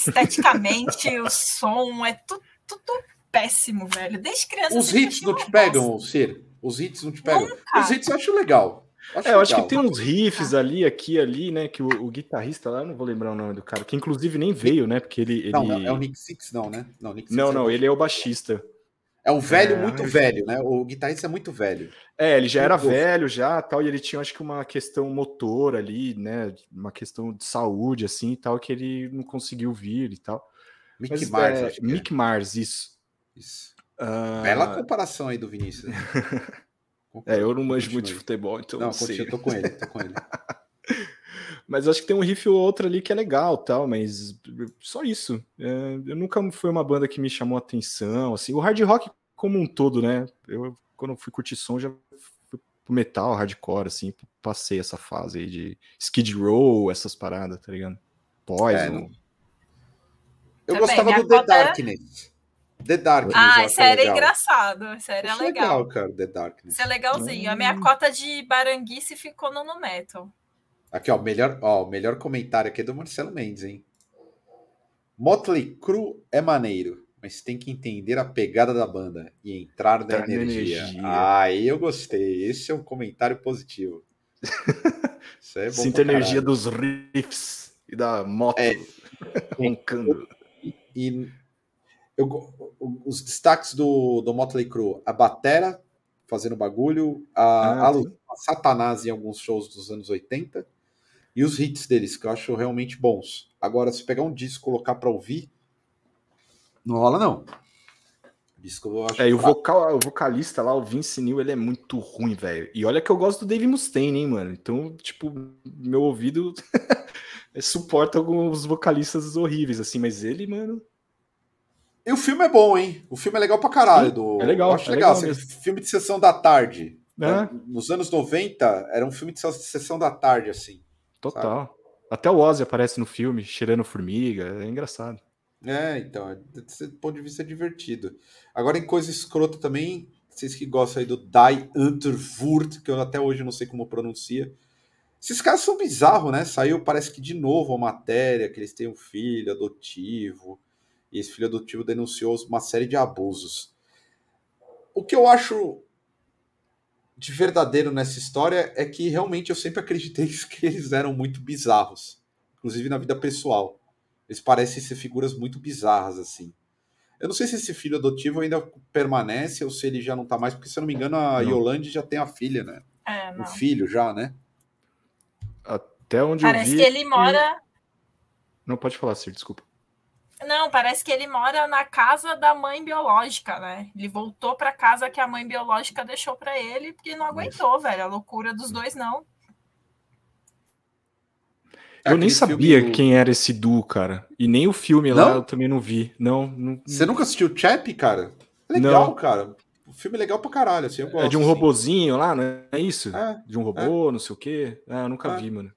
Esteticamente, o som é tudo, tudo péssimo, velho. Desde criança. Os hits não te pegam, Cir? Os hits não te pegam? Nunca. Os hits eu acho legal. Acho é, eu legal. acho que tem uns riffs ali, aqui, ali, né? Que o, o, guitarrista lá, não vou lembrar o nome do cara, que inclusive nem veio, né? Porque ele. ele... Não, é o Nick Six, não, né? Não, Nick Six não, é não, ele é o baixista. É um velho é, muito velho, né? O guitarrista é muito velho. É, ele já era velho já, tal, e ele tinha acho que uma questão motor ali, né, uma questão de saúde assim, e tal, que ele não conseguiu vir e tal. Mick Mas, Mars, é, Mick é. Mars, isso. Isso. Uh... Bela comparação aí do Vinícius. é, eu não manjo muito de futebol, então não, não sei. Eu tô com ele, tô com ele. mas acho que tem um riff ou outro ali que é legal, tal, mas só isso. É, eu nunca foi uma banda que me chamou a atenção, assim, o hard rock como um todo, né? Eu quando fui curtir som já fui pro metal, hardcore, assim, passei essa fase aí de Skid Row, essas paradas, tá ligado? Poison. É, não... Eu Também, gostava do The Darkness. The Darkness. Ah, isso era legal. engraçado. Isso era legal. legal, cara, The Darkness. Isso é legalzinho. Hum. A minha hum. cota de baranguice ficou no, no metal. Aqui, ó, melhor, ó, o melhor comentário aqui é do Marcelo Mendes, hein? Motley Crue é maneiro, mas tem que entender a pegada da banda e entrar na energia. energia. Aí eu gostei. Esse é um comentário positivo. Isso é bom Sinta a energia dos riffs e da moto é. roncando. E, e eu, os destaques do, do Motley Crue, a batera fazendo bagulho, a, ah, a, a Satanás em alguns shows dos anos 80 e os hits deles, que eu acho realmente bons. Agora, se pegar um disco e colocar para ouvir, não rola não. Eu acho É, e o, vocal, o vocalista lá, o Vince Neil, ele é muito ruim, velho. E olha que eu gosto do Dave Mustaine, hein, mano. Então, tipo, meu ouvido suporta alguns vocalistas horríveis, assim, mas ele, mano. E o filme é bom, hein? O filme é legal pra caralho. Do... É legal. Eu acho é legal. legal filme de sessão da tarde. É. Nos anos 90, era um filme de sessão da tarde, assim. Total. Sabe? Até o Ozzy aparece no filme, cheirando formiga. É engraçado. É, então, é, desse ponto de vista é divertido. Agora, em coisa escrota também, vocês que gostam aí do Die Unterwurt, que eu até hoje não sei como pronuncia. Esses caras são bizarros, né? Saiu, parece que de novo a matéria, que eles têm um filho adotivo, e esse filho adotivo denunciou uma série de abusos. O que eu acho de verdadeiro nessa história é que realmente eu sempre acreditei que eles eram muito bizarros, inclusive na vida pessoal. Eles parecem ser figuras muito bizarras assim. Eu não sei se esse filho adotivo ainda permanece ou se ele já não tá mais, porque se eu não me engano a não. Yolande já tem a filha, né? É, um filho já, né? Até onde Parece eu vi. Parece que ele mora. Não pode falar, Sir, desculpa. Não, parece que ele mora na casa da mãe biológica, né? Ele voltou para casa que a mãe biológica deixou para ele porque não aguentou, Nossa. velho. A loucura dos dois não. Eu nem sabia do... quem era esse duo, cara. E nem o filme não? lá eu também não vi. Não, não... Você nunca assistiu Chap, cara? Legal, não. cara. O filme é legal pra caralho, assim, gosto, É de um assim. robozinho lá, não é isso? É, de um robô, é. não sei o quê. Ah, eu nunca é. vi, mano.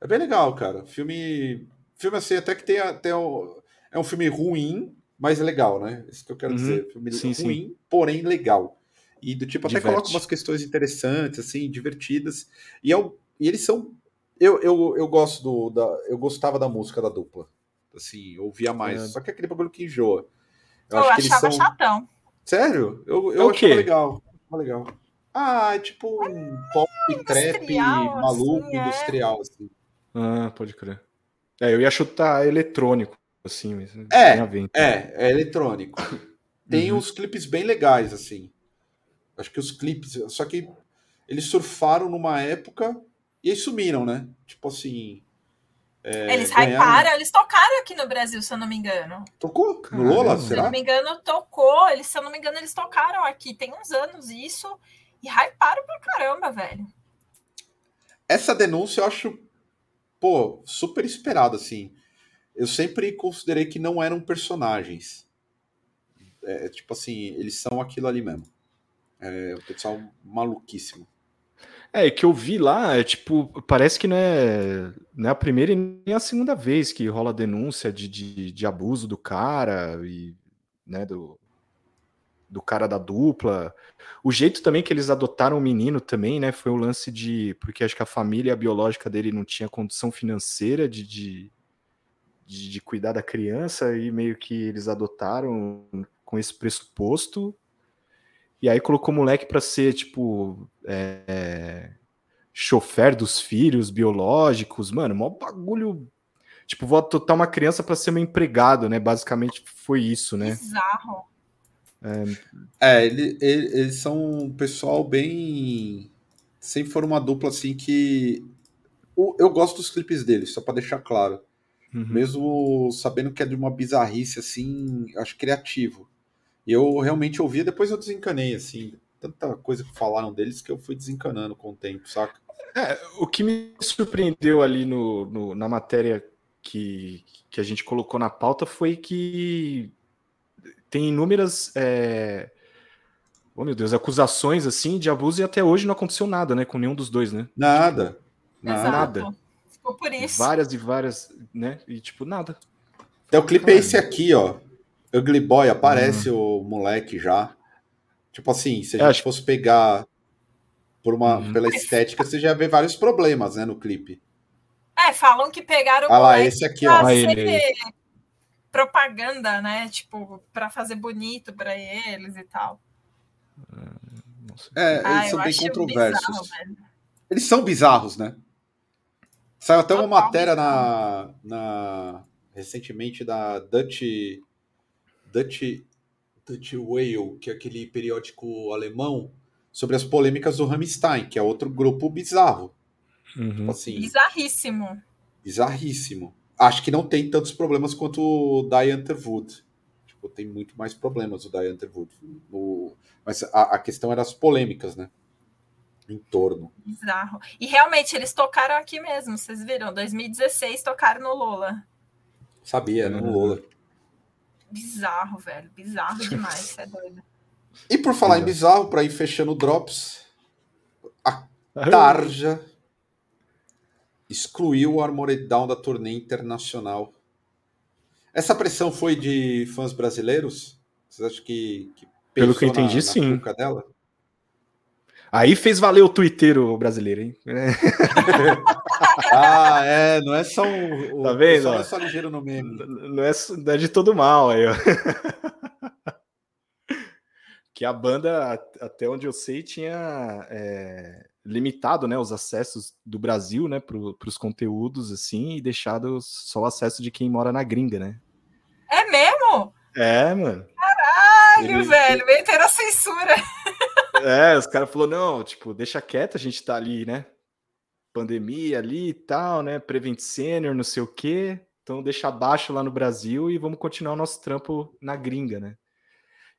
É bem legal, cara. Filme filme assim, até que tem até o, é um filme ruim, mas legal, né? Isso que eu quero uhum. dizer. Filme sim, ruim, sim. porém legal. E do tipo, até Diverte. coloca umas questões interessantes, assim, divertidas. E, é, e eles são. Eu, eu, eu gosto do. Da, eu gostava da música da dupla. Assim, ouvia mais. É. Só que é aquele bagulho que enjoa. Eu, eu achava são... chatão. Sério? Eu, eu é achava legal. legal. Ah, é tipo um pop ah, trap maluco, assim, é. industrial, assim. Ah, pode crer. É, eu ia chutar eletrônico, assim. É, é, é eletrônico. Tem uhum. uns clipes bem legais, assim. Acho que os clipes. Só que eles surfaram numa época e aí sumiram, né? Tipo assim. É, eles ganharam... hyparam, eles tocaram aqui no Brasil, se eu não me engano. Tocou? No Lola, se será? Se eu não me engano, tocou. Eles, se eu não me engano, eles tocaram aqui. Tem uns anos isso. E hyparam pra caramba, velho. Essa denúncia eu acho, pô, super esperada, assim. Eu sempre considerei que não eram personagens. É, tipo assim, eles são aquilo ali mesmo. É o pessoal maluquíssimo. É, que eu vi lá, é tipo, parece que não é, não é a primeira e nem a segunda vez que rola denúncia de, de, de abuso do cara e, né, do, do cara da dupla. O jeito também que eles adotaram o menino também, né, foi o lance de, porque acho que a família biológica dele não tinha condição financeira de, de, de, de cuidar da criança e meio que eles adotaram com esse pressuposto e aí colocou o moleque para ser, tipo, é, chofer dos filhos biológicos. Mano, mó bagulho. Tipo, vou adotar uma criança para ser meu empregado, né? Basicamente foi isso, né? Bizarro. É, é ele, ele, eles são um pessoal bem. Sempre foram uma dupla assim que. Eu gosto dos clipes deles, só para deixar claro. Uhum. Mesmo sabendo que é de uma bizarrice assim, acho criativo. E eu realmente ouvia, depois eu desencanei, assim. Tanta coisa que falaram deles que eu fui desencanando com o tempo, saca? É, o que me surpreendeu ali no, no, na matéria que, que a gente colocou na pauta foi que tem inúmeras. É... Oh, meu Deus, acusações assim de abuso e até hoje não aconteceu nada, né? Com nenhum dos dois, né? Nada. Tipo, nada. nada. Ficou por isso. Várias e várias, né? E tipo, nada. Então o clipe é esse aqui, ó. Ugly Boy, aparece uhum. o moleque já. Tipo assim, se a gente acho... fosse pegar por uma, uhum. pela estética, você já vê vários problemas, né, no clipe. É, falam que pegaram o ah lá, esse aqui, ó. Ser propaganda, né, tipo, para fazer bonito para eles e tal. É, eles ah, são bem controversos. Bizarro, eles são bizarros, né? Saiu até uma matéria na, na recentemente da Dutch Dutch, Dutch Whale, que é aquele periódico alemão, sobre as polêmicas do Rammstein, que é outro grupo bizarro. Uhum. Tipo assim, bizarríssimo. Bizarríssimo. Acho que não tem tantos problemas quanto o Die Unterwood. Tipo, tem muito mais problemas o Die Unterwood. No... Mas a, a questão era as polêmicas, né? em torno. Bizarro. E realmente eles tocaram aqui mesmo, vocês viram? 2016 tocaram no Lola. Sabia, no Lola bizarro, velho. Bizarro demais, é doido. E por falar em bizarro, para ir fechando drops, a Tarja excluiu o Armored Down da turnê internacional. Essa pressão foi de fãs brasileiros? Vocês acham que, que pelo que eu entendi, na, na sim. Dela? Aí fez valer o Twitter brasileiro, hein? ah, é, não é só o. Tá vendo? Não é só ligeiro no meme. Não é, não é de todo mal aí, ó. que a banda, até onde eu sei, tinha é, limitado né, os acessos do Brasil né, para os conteúdos, assim, e deixado só o acesso de quem mora na gringa, né? É mesmo? É, mano. Caralho, Ele... velho, meteram a censura. É, os caras falaram, não, tipo, deixa quieto, a gente tá ali, né? Pandemia ali e tal, né? Prevent Senior, não sei o quê. Então deixa abaixo lá no Brasil e vamos continuar o nosso trampo na gringa, né?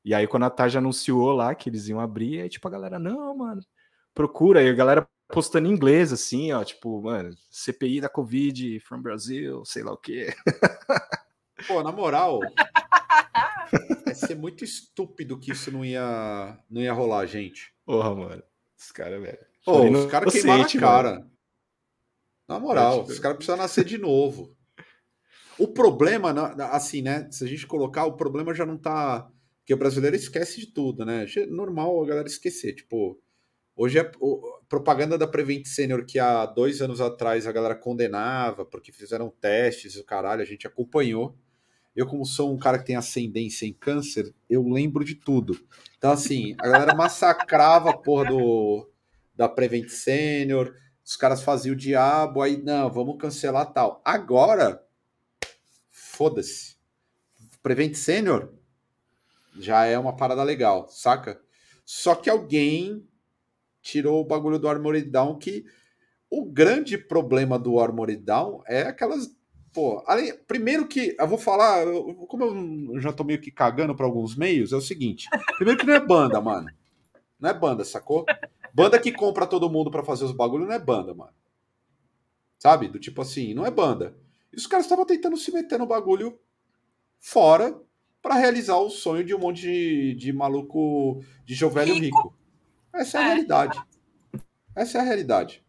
E aí, quando a Tarja anunciou lá que eles iam abrir, aí, tipo, a galera, não, mano, procura. aí a galera postando em inglês, assim, ó, tipo, mano, CPI da Covid from Brasil, sei lá o quê. Pô, na moral, Vai ser muito estúpido que isso não ia, não ia rolar, gente. Porra, mano. Os caras, velho. Os caras queimaram a cara. Mano. Na moral, os caras precisam nascer de novo. O problema, assim, né? Se a gente colocar, o problema já não tá. Porque o brasileiro esquece de tudo, né? É normal a galera esquecer. Tipo, hoje é propaganda da Prevent Senior que há dois anos atrás a galera condenava porque fizeram testes e o caralho, a gente acompanhou. Eu, como sou um cara que tem ascendência em câncer, eu lembro de tudo. Então, assim, a galera massacrava a porra do, da Prevent Senior, os caras faziam o diabo, aí, não, vamos cancelar tal. Agora, foda-se. Prevent Senior já é uma parada legal, saca? Só que alguém tirou o bagulho do Armored Down, que o grande problema do Armored Down é aquelas. Pô, além, primeiro que eu vou falar, eu, como eu já tô meio que cagando para alguns meios, é o seguinte: primeiro que não é banda, mano. Não é banda, sacou? Banda que compra todo mundo para fazer os bagulhos não é banda, mano. Sabe? Do tipo assim, não é banda. E os caras estavam tentando se meter no bagulho fora para realizar o sonho de um monte de, de maluco de jovelho rico. rico. Essa é a é. realidade. Essa é a realidade.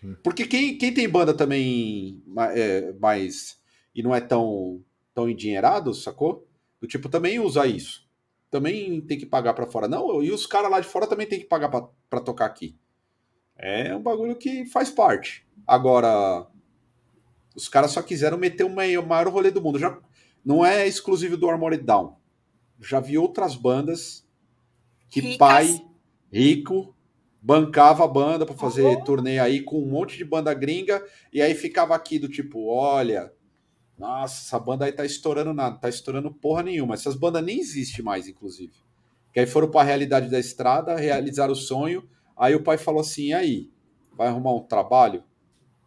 Sim. Porque quem, quem tem banda também é, mais. e não é tão, tão endinheirado, sacou? Do tipo, também usa isso. Também tem que pagar para fora. Não, e os caras lá de fora também tem que pagar para tocar aqui. É um bagulho que faz parte. Agora, os caras só quiseram meter o maior rolê do mundo. Já não é exclusivo do Armored Down. Já vi outras bandas que Ricas. pai rico bancava a banda para fazer uhum. turnê aí com um monte de banda gringa e aí ficava aqui do tipo, olha, nossa, essa banda aí tá estourando nada, tá estourando porra nenhuma. Essas bandas nem existem mais, inclusive. Que aí foram para a realidade da estrada, realizaram o sonho. Aí o pai falou assim: aí, vai arrumar um trabalho?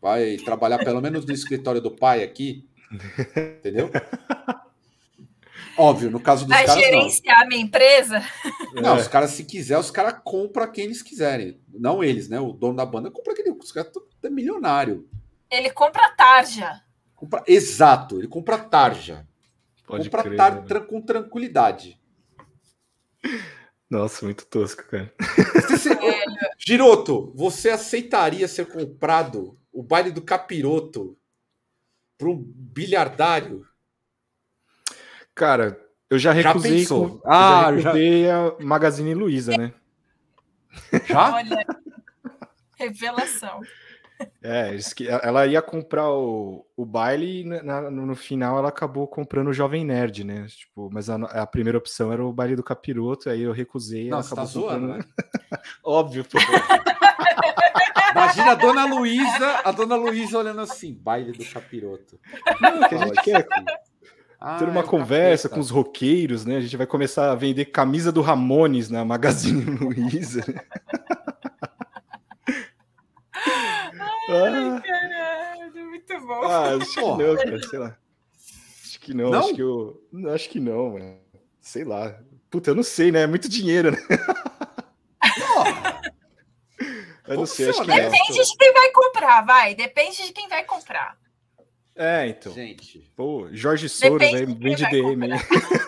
Vai trabalhar pelo menos no escritório do pai aqui? Entendeu? Óbvio, no caso dos Vai caras. Vai gerenciar a minha empresa? Não, é. os caras, se quiser, os caras compram quem eles quiserem. Não eles, né? O dono da banda compra quem Os caras é milionário. Ele compra tarja. Compra... Exato, ele compra tarja. Pode compra crer, tar... né? com tranquilidade. Nossa, muito tosco, cara. Você, Giroto, você aceitaria ser comprado o baile do capiroto para um bilhardário? Cara, eu já recusei. Já com, ah, já recusei já... a Magazine Luiza, né? Já? Olha, revelação. É, ela ia comprar o, o baile e na, no final ela acabou comprando o Jovem Nerd, né? Tipo, mas a, a primeira opção era o baile do capiroto, aí eu recusei. Nossa, tá zoando, comprando... né? Óbvio, pô. Imagina a dona Luísa, a dona Luísa olhando assim, baile do capiroto. Não, que a gente quer ah, ter uma é conversa com os roqueiros, né? A gente vai começar a vender camisa do Ramones na Magazine Luiza. Ai, caralho, muito bom. Ah, acho que não, cara, sei lá. Acho que não, não? acho que eu. Acho que não, mano. Sei lá. Puta, eu não sei, né? É muito dinheiro, né? eu não sei, acho que Depende não. de quem vai comprar, vai. Depende de quem vai comprar. É, então. Gente. Pô, Jorge Soros aí, vende DM.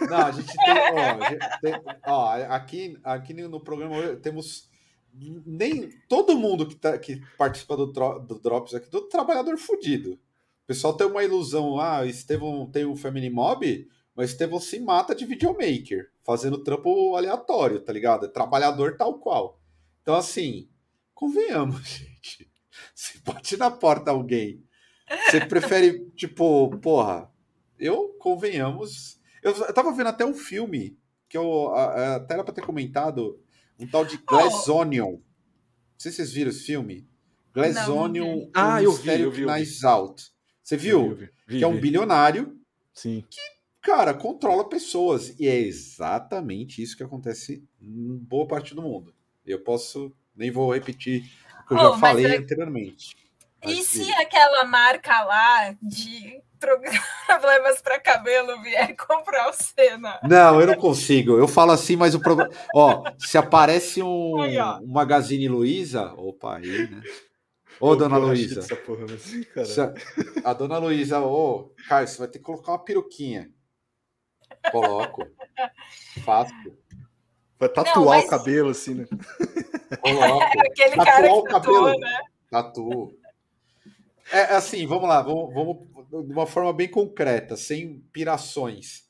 Não, a gente tem. Ó, gente tem, ó, aqui, aqui no programa temos. Nem todo mundo que, tá, que participa do, do Drops aqui, todo trabalhador fudido. O pessoal tem uma ilusão. Ah, Estevão tem um Family Mob, mas Estevão se mata de videomaker, fazendo trampo aleatório, tá ligado? É trabalhador tal qual. Então, assim, convenhamos, gente. Se bate na porta alguém você prefere, tipo, porra, eu, convenhamos. Eu, eu tava vendo até um filme que eu até era pra ter comentado, um tal de Glass oh. Onion. Não sei se vocês viram esse filme. Glass não, Onion, não ah, eu vi, eu vi, eu vi. Out. Você viu? Vi, vi, que é um bilionário Sim. que, cara, controla pessoas. E é exatamente isso que acontece em boa parte do mundo. Eu posso, nem vou repetir o que eu oh, já falei é... anteriormente. E se aquela marca lá de problemas para cabelo vier comprar o Senna? Não, eu não consigo. Eu falo assim, mas o problema. ó, se aparece um, aí, um Magazine Luiza, opa, aí, né? Ô, dona Luísa. A dona Luísa, ô, Caio, você vai ter que colocar uma peruquinha. Coloco. Fácil. Vai tatuar não, mas... o cabelo, assim, né? Coloco. Aquele tatuar cara o cabelo. né? Tatu. É, é assim, vamos lá, vamos, vamos de uma forma bem concreta, sem pirações.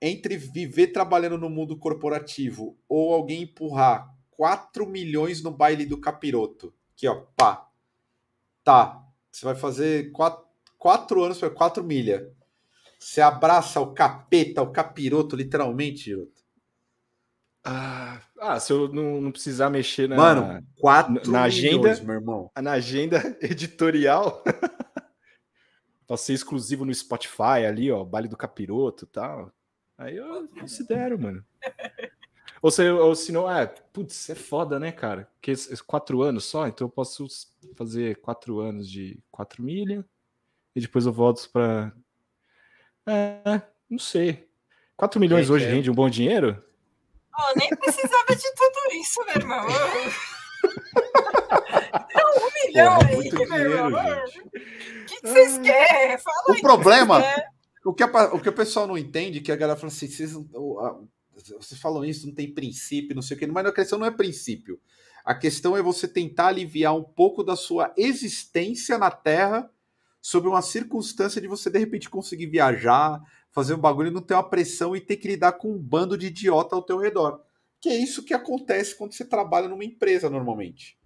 Entre viver trabalhando no mundo corporativo ou alguém empurrar 4 milhões no baile do capiroto, aqui ó, pá, tá, você vai fazer 4, 4 anos para 4 milha. Você abraça o capeta, o capiroto, literalmente. Ah, ah, se eu não, não precisar mexer na, Mano, quatro na agenda, milhões, meu irmão. Na agenda editorial. pra ser exclusivo no Spotify ali, ó, Baile do Capiroto e tal. Aí eu considero, mano. Ou se, ou se não, é, putz, é foda, né, cara? Porque quatro anos só, então eu posso fazer quatro anos de quatro milha e depois eu volto para. É, não sei. Quatro milhões hoje é. rende um bom dinheiro? Oh, nem precisava de tudo isso, meu irmão. Dá um milhão Porra, aí, meu irmão. O que, que vocês querem? Fala o problema, o que, a, o que o pessoal não entende, que a galera fala assim, vocês, vocês falam isso, não tem princípio, não sei o que, mas a questão não é princípio. A questão é você tentar aliviar um pouco da sua existência na Terra sobre uma circunstância de você de repente conseguir viajar, fazer um bagulho não ter uma pressão e ter que lidar com um bando de idiota ao teu redor. Que é isso que acontece quando você trabalha numa empresa normalmente.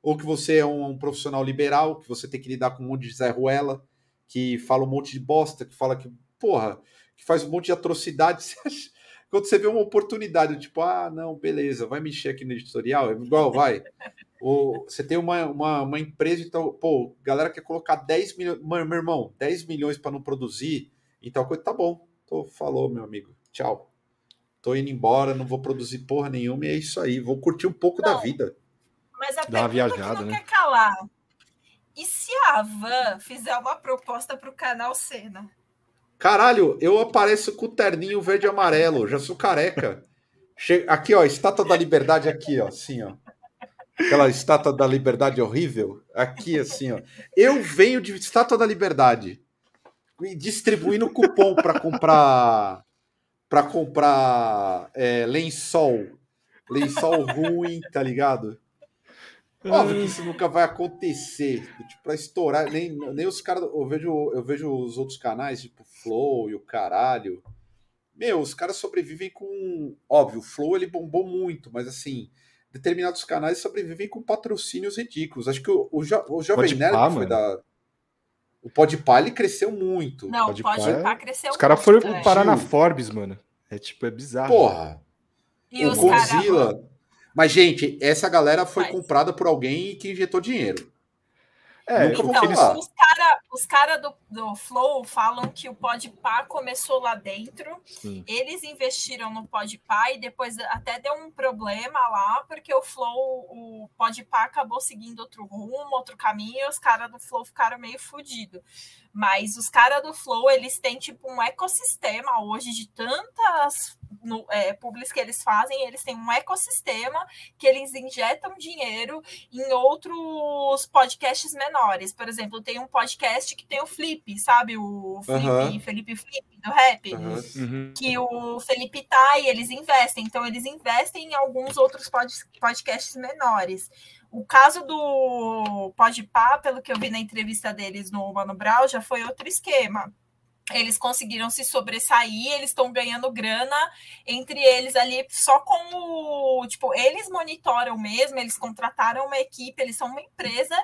Ou que você é um, um profissional liberal, que você tem que lidar com um monte de Zé Ruela, que fala um monte de bosta, que fala que, porra, que faz um monte de atrocidades. Quando você vê uma oportunidade, tipo, ah, não, beleza, vai mexer aqui no editorial, é igual, vai. Ou você tem uma, uma, uma empresa, então, pô, galera quer colocar 10 milhões, meu irmão, 10 milhões para não produzir, então coisa tá bom. Tô, falou, meu amigo. Tchau. Tô indo embora, não vou produzir porra nenhuma e é isso aí. Vou curtir um pouco não, da vida. Mas a Dá uma viajada, que não né? quer calar. E se a Van fizer uma proposta pro canal Cena? Caralho, eu apareço com o terninho verde e amarelo, já sou careca. Che... Aqui, ó, estátua da liberdade aqui, ó, assim, ó. Aquela estátua da liberdade horrível, aqui assim, ó. Eu venho de estátua da liberdade distribuindo cupom para comprar para comprar é, lençol, lençol ruim, tá ligado? Óbvio que isso nunca vai acontecer. Tipo, pra estourar, nem, nem os caras. Eu vejo, eu vejo os outros canais, tipo Flow e o caralho. Meu, os caras sobrevivem com. Óbvio, o Flow ele bombou muito, mas assim, determinados canais sobrevivem com patrocínios ridículos. Acho que o, o, jo, o Jovem Nerd foi da. O Podpah ele cresceu muito. Não, o Podpah é... cresceu Os caras foram é. parar na Forbes, mano. É tipo, é bizarro. Porra. E o Godzilla. Cara... Mas, gente, essa galera foi Mas... comprada por alguém que injetou dinheiro. É, então, eles... os caras os cara do, do Flow falam que o Podpah começou lá dentro, Sim. eles investiram no Podpah e depois até deu um problema lá, porque o Flow, o Podpah acabou seguindo outro rumo, outro caminho, e os caras do Flow ficaram meio fodidos. Mas os caras do Flow, eles têm tipo um ecossistema hoje de tantas no, é, publics que eles fazem, eles têm um ecossistema que eles injetam dinheiro em outros podcasts menores. Por exemplo, tem um podcast que tem o Flip, sabe? O Flip, uhum. Felipe Flip, do rap, uhum. que o Felipe tá e eles investem. Então, eles investem em alguns outros pod, podcasts menores. O caso do Podpah, pelo que eu vi na entrevista deles no Mano Brown, já foi outro esquema. Eles conseguiram se sobressair, eles estão ganhando grana entre eles ali só com o. Tipo, eles monitoram mesmo, eles contrataram uma equipe, eles são uma empresa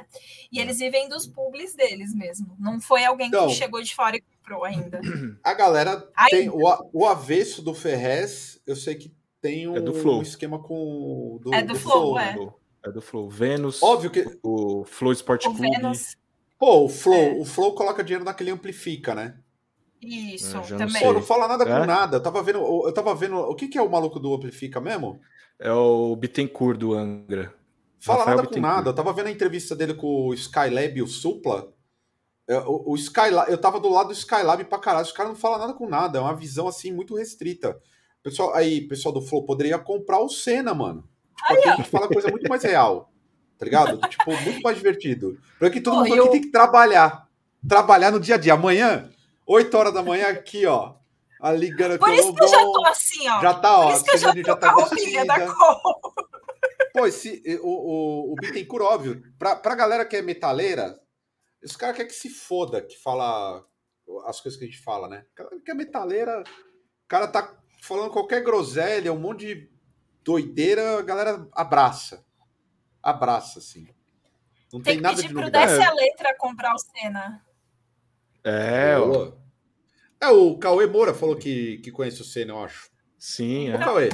e eles vivem dos publis deles mesmo. Não foi alguém então, que chegou de fora e comprou ainda. A galera tem. O, o avesso do Ferrez, eu sei que tem um, é um esquema com. Do, é do, do Flow, Flow, é. É do Flow. Vênus. Óbvio que. O Flow Sport o Clube. Vênus. Pô, o Flow, é. o Flow coloca dinheiro naquele amplifica, né? Isso, é, também. Pô, não fala nada é? com nada. Eu tava vendo, eu tava vendo. O que, que é o maluco do amplifica mesmo? É o Bittencourt do Angra. Fala Rafael nada com nada. Eu tava vendo a entrevista dele com o Skylab e o Supla. É, o, o Skylab, eu tava do lado do Skylab pra caralho. Os caras não falam nada com nada. É uma visão assim muito restrita. Pessoal, aí, pessoal do Flow, poderia comprar o Senna, mano. Aqui a gente fala coisa muito mais real. Tá ligado? tipo, muito mais divertido. Porque todo mundo eu... aqui tem que trabalhar. Trabalhar no dia a dia. Amanhã, 8 horas da manhã, aqui, ó. A ligando Por isso que eu já tô assim, ó. Já tá, ó. Por isso que eu já tô já tá com a roupinha da cor. Pô, esse, o, o, o Bittencourt, óbvio, pra, pra galera que é metaleira, esse cara quer que se foda, que fala as coisas que a gente fala, né? O cara que é metaleira, o cara tá falando qualquer groselha, um monte de doideira, a galera abraça. Abraça, assim. Não tem, tem nada de novidade. Tem que pedir pro Desce a Letra comprar o Senna. É, ó. É, o Cauê Moura falou que, que conhece o Senna, eu acho. Sim, é. Ô, Cauê,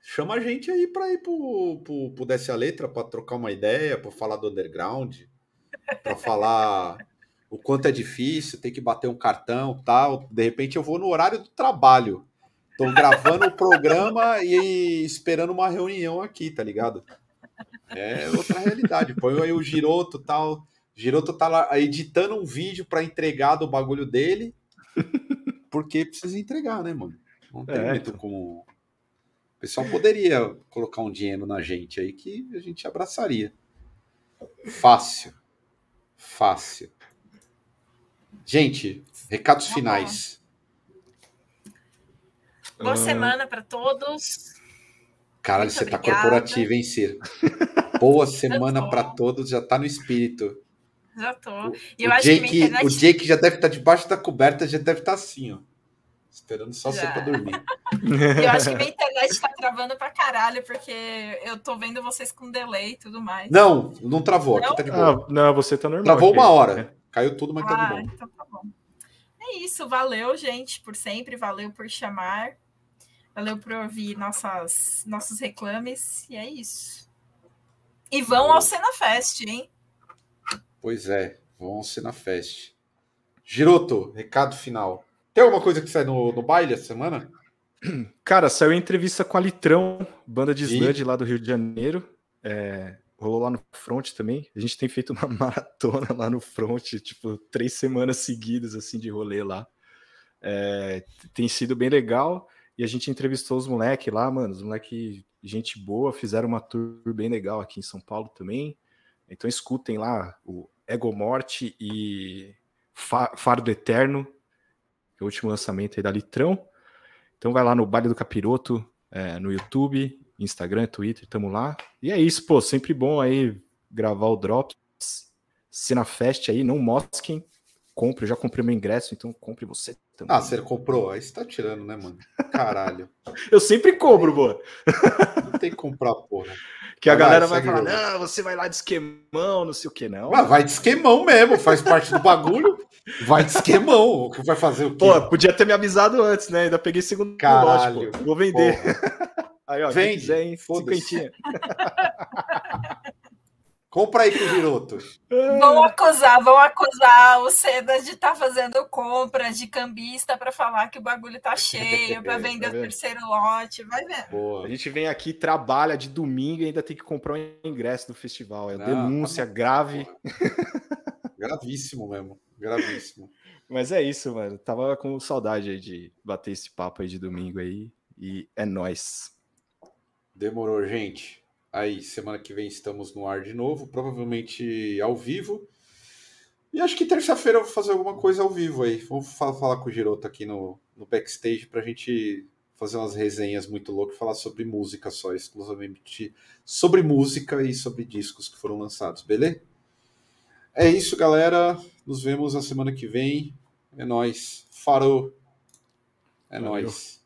chama a gente aí para ir pro, pro, pro Desce a Letra, para trocar uma ideia, para falar do underground, para falar o quanto é difícil, tem que bater um cartão tal. De repente eu vou no horário do trabalho. Tô gravando o programa e esperando uma reunião aqui, tá ligado? É outra realidade. Põe aí o Giroto tal. Giroto tá lá editando um vídeo para entregar do bagulho dele, porque precisa entregar, né, mano? Não tem é, muito então. como. O pessoal poderia colocar um dinheiro na gente aí que a gente abraçaria. Fácil. Fácil. Gente, recados tá finais. Boa uh... semana para todos. Caralho, Muito você tá obrigada. tá corporativo, hein, Ciro? Boa semana para todos, já tá no espírito. Já tô. E eu o acho Jake, que internet... O Jake já deve estar tá debaixo da coberta, já deve estar tá assim, ó. Esperando só você pra dormir. eu acho que minha internet tá travando pra caralho, porque eu tô vendo vocês com delay e tudo mais. Não, não travou, não? aqui tá de boa. Ah, não, você tá normal. Travou aqui. uma hora. Caiu tudo, mas ah, tá de ah, boa. Então tá bom. É isso, valeu, gente, por sempre, valeu por chamar. Valeu por ouvir nossas, nossos reclames. E é isso. E vão ao Cena Fest, hein? Pois é, vão ao Cena Fest. Giroto, recado final. Tem alguma coisa que sai no, no baile essa semana? Cara, saiu entrevista com a Litrão, banda de sludge lá do Rio de Janeiro. É, rolou lá no front também. A gente tem feito uma maratona lá no front, tipo, três semanas seguidas assim de rolê lá. É, tem sido bem legal. E a gente entrevistou os moleques lá, mano. Os moleques, gente boa, fizeram uma tour bem legal aqui em São Paulo também. Então escutem lá o Ego Morte e Fardo Eterno, que é o último lançamento aí da Litrão. Então vai lá no Baile do Capiroto, é, no YouTube, Instagram, Twitter, tamo lá. E é isso, pô, sempre bom aí gravar o Drops. Cinafest aí, não mosquem. Compre, eu já comprei meu ingresso, então compre você também. Ah, você comprou? Aí você tá tirando, né, mano? Caralho. eu sempre cobro, boa. Não tem que comprar, porra. Que a galera vai falar, não, você vai lá de esquemão, não sei o que, não. Ah, vai de esquemão mesmo, faz parte do bagulho. Vai de esquemão, que vai fazer o quê? Pô, podia ter me avisado antes, né? Ainda peguei segundo Caralho, lote. Vou vender. Aí, ó, Vende, quiser, hein? Cinquentinha. Compra aí com o Giroto. Vão acusar, vão acusar o Seda de estar tá fazendo compras de cambista para falar que o bagulho tá cheio, para vender tá o terceiro lote. Vai ver. Boa. A gente vem aqui, trabalha de domingo e ainda tem que comprar o ingresso do festival. É Não, denúncia tá grave. Gravíssimo mesmo. Gravíssimo. Mas é isso, mano. Tava com saudade de bater esse papo aí de domingo aí. E é nós. Demorou, gente. Aí, semana que vem estamos no ar de novo, provavelmente ao vivo. E acho que terça-feira eu vou fazer alguma coisa ao vivo aí. Vamos falar com o Giroto aqui no, no backstage pra gente fazer umas resenhas muito loucas, falar sobre música só, exclusivamente sobre música e sobre discos que foram lançados, beleza? É isso, galera. Nos vemos na semana que vem. É nós. Farou. É nós.